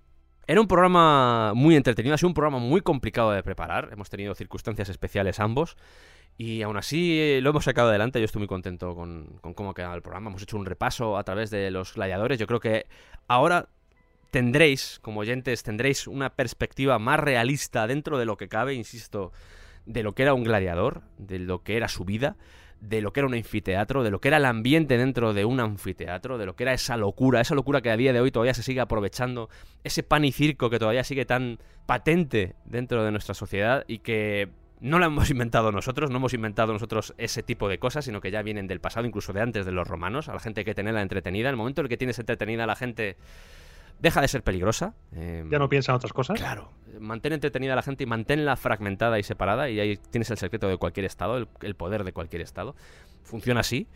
Era un programa muy entretenido, ha sido un programa muy complicado de preparar, hemos tenido circunstancias especiales ambos. Y aún así eh, lo hemos sacado adelante. Yo estoy muy contento con, cómo ha quedado el programa. Hemos hecho un repaso a través de los gladiadores. Yo creo que ahora tendréis, como oyentes, tendréis una perspectiva más realista dentro de lo que cabe, insisto, de lo que era un gladiador, de lo que era su vida, de lo que era un anfiteatro, de lo que era el ambiente dentro de un anfiteatro, de lo que era esa locura, esa locura que a día de hoy todavía se sigue aprovechando, ese pan y circo que todavía sigue tan patente dentro de nuestra sociedad y que no lo hemos [laughs] inventado nosotros, no hemos inventado nosotros ese tipo de cosas, sino que ya vienen del pasado, incluso de antes de los romanos, a la gente hay que tenerla entretenida. En el momento en el que tienes entretenida a la gente deja de ser peligrosa. ya no piensa en otras cosas. Claro. Mantén entretenida a la gente y manténla fragmentada y separada. Y ahí tienes el secreto de cualquier estado, el, poder de cualquier estado. Funciona así.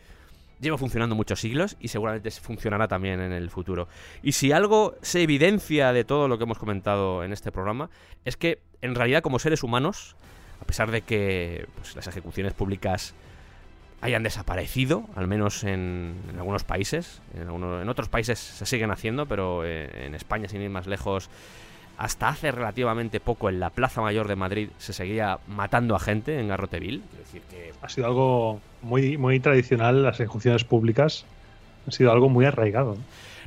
Lleva funcionando muchos siglos y seguramente funcionará también en el futuro. Y si algo se evidencia de todo lo que hemos comentado en este programa, es que en realidad como seres humanos, a pesar de que pues, las ejecuciones públicas hayan desaparecido, al menos en, algunos países. En, en, otros países se siguen haciendo, pero eh, en España, sin ir más lejos, hasta hace relativamente poco en la Plaza Mayor de Madrid se seguía matando a gente en Garroteville. decir que... Ha sido algo muy, muy tradicional, las ejecuciones públicas. Ha sido algo muy arraigado.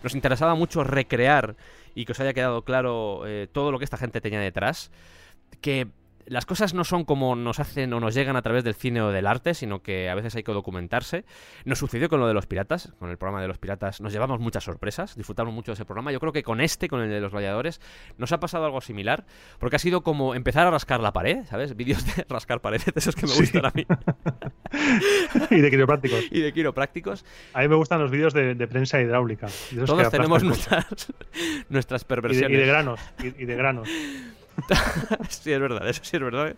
Nos interesaba mucho recrear y que os haya quedado claro eh, todo lo que esta gente tenía detrás. Que las cosas no son como nos hacen o nos llegan a través del cine o del arte, sino que a veces hay que documentarse. Nos sucedió con lo de los piratas, con el programa de los piratas, nos llevamos muchas sorpresas, disfrutamos mucho de ese programa. Yo creo que con este, con el de los gladiadores, nos ha pasado algo similar, porque ha sido como empezar a rascar la pared, ¿sabes? Vídeos de [laughs] rascar paredes, de esos que me gustan a mí. [laughs] y de quiroprácticos. Y de quiroprácticos. A mí me gustan los vídeos de, prensa hidráulica. Todos tenemos nuestras, [laughs] nuestras perversiones. Y de, granos, y de granos. [laughs] sí, es verdad, eso sí es verdad.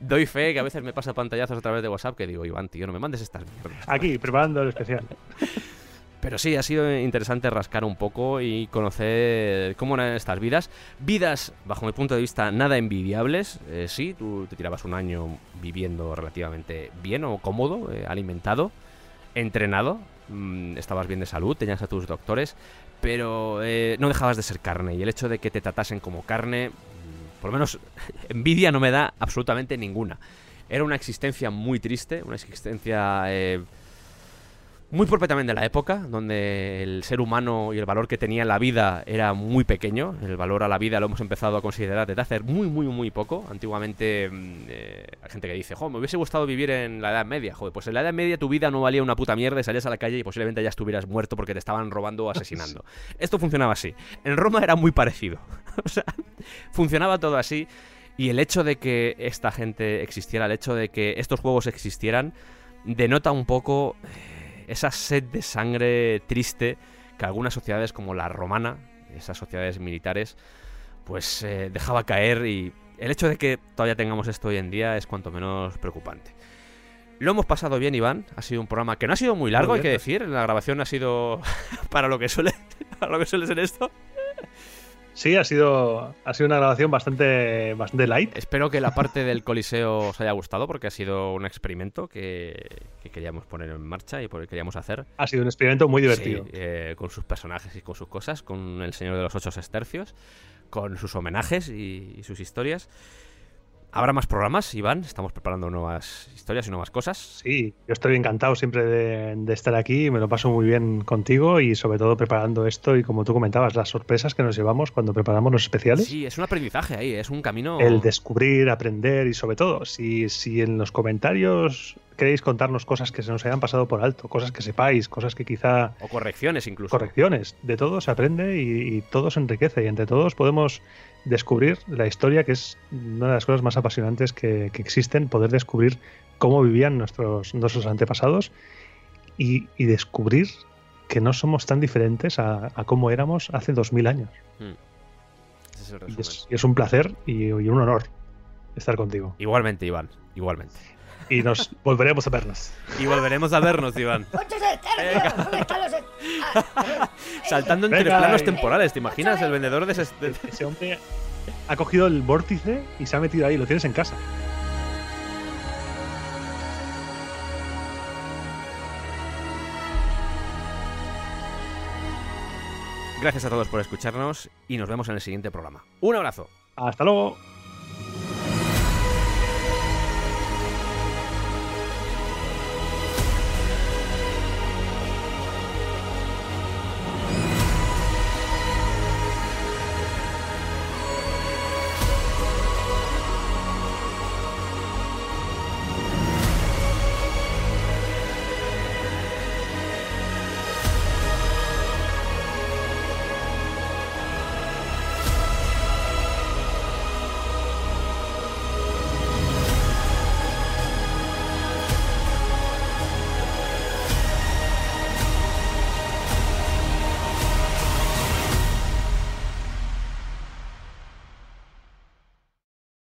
Doy fe que a veces me pasa pantallazos a través de WhatsApp que digo, Iván, tío, no me mandes estas mierdas. Aquí, preparando el especial. Pero sí, ha sido interesante rascar un poco y conocer cómo eran estas vidas. Vidas, bajo mi punto de vista, nada envidiables. Eh, sí, tú te tirabas un año viviendo relativamente bien o cómodo, eh, alimentado, entrenado, mm, estabas bien de salud, tenías a tus doctores, pero eh, no dejabas de ser carne. Y el hecho de que te tratasen como carne por lo menos [laughs] envidia no me da absolutamente ninguna. Era una existencia muy triste, una existencia eh, muy propiamente de la época, donde el ser humano y el valor que tenía en la vida era muy pequeño. El valor a la vida lo hemos empezado a considerar desde hace muy, muy, muy poco. Antiguamente mm, eh, hay gente que dice, jo, me hubiese gustado vivir en la Edad Media. Joder, pues en la Edad Media tu vida no valía una puta mierda y salías a la calle y posiblemente ya estuvieras muerto porque te estaban robando o [laughs] asesinando. Esto funcionaba así. En Roma era muy parecido. [laughs] o sea, funcionaba todo así. Y el hecho de que esta gente existiera, el hecho de que estos juegos existieran, denota un poco eh, esa sed de sangre triste que algunas sociedades como la romana, esas sociedades militares, pues eh, dejaba caer y el hecho de que todavía tengamos esto hoy en día es cuanto menos preocupante. Lo hemos pasado bien, Iván. Ha sido un programa que no ha sido muy largo, hay que decir. La grabación ha sido [laughs] para lo que suele, [laughs] para lo que suele ser esto. Sí, ha sido, ha sido una grabación bastante, bastante light. Espero que la parte del Coliseo os haya gustado porque ha sido un experimento que, queríamos poner en marcha y por que queríamos hacer. Ha sido un experimento muy divertido. Eh, con sus personajes y con sus cosas, con el Señor de los Ocho Estercios, con sus homenajes y sus historias. Habrá más programas, Iván. Estamos preparando nuevas historias y nuevas cosas. Sí, yo estoy encantado siempre de, estar aquí. Me lo paso muy bien contigo y sobre todo preparando esto y como tú comentabas, las sorpresas que nos llevamos cuando preparamos los especiales. Sí, es un aprendizaje ahí, es un camino. El descubrir, aprender y sobre todo, si, si en los comentarios queréis contarnos cosas que se nos hayan pasado por alto, cosas que sepáis, cosas que quizá... O correcciones incluso. Correcciones. De todo se aprende y, y todo se enriquece y entre todos podemos descubrir la historia, que es una de las cosas más apasionantes que, existen, poder descubrir cómo vivían nuestros, nuestros antepasados y, descubrir que no somos tan diferentes a, cómo éramos hace dos mil años. Y, es, un placer y, un honor estar contigo. Igualmente, Iván, igualmente. Y nos volveremos a vernos. Y volveremos a vernos, Iván. [laughs] [laughs] Saltando entre planos temporales, ¿te imaginas? El vendedor de ese... Ese hombre ha cogido el vórtice y se ha metido ahí, lo tienes en casa. Gracias a todos por escucharnos y nos vemos en el siguiente programa. Un abrazo. Hasta luego.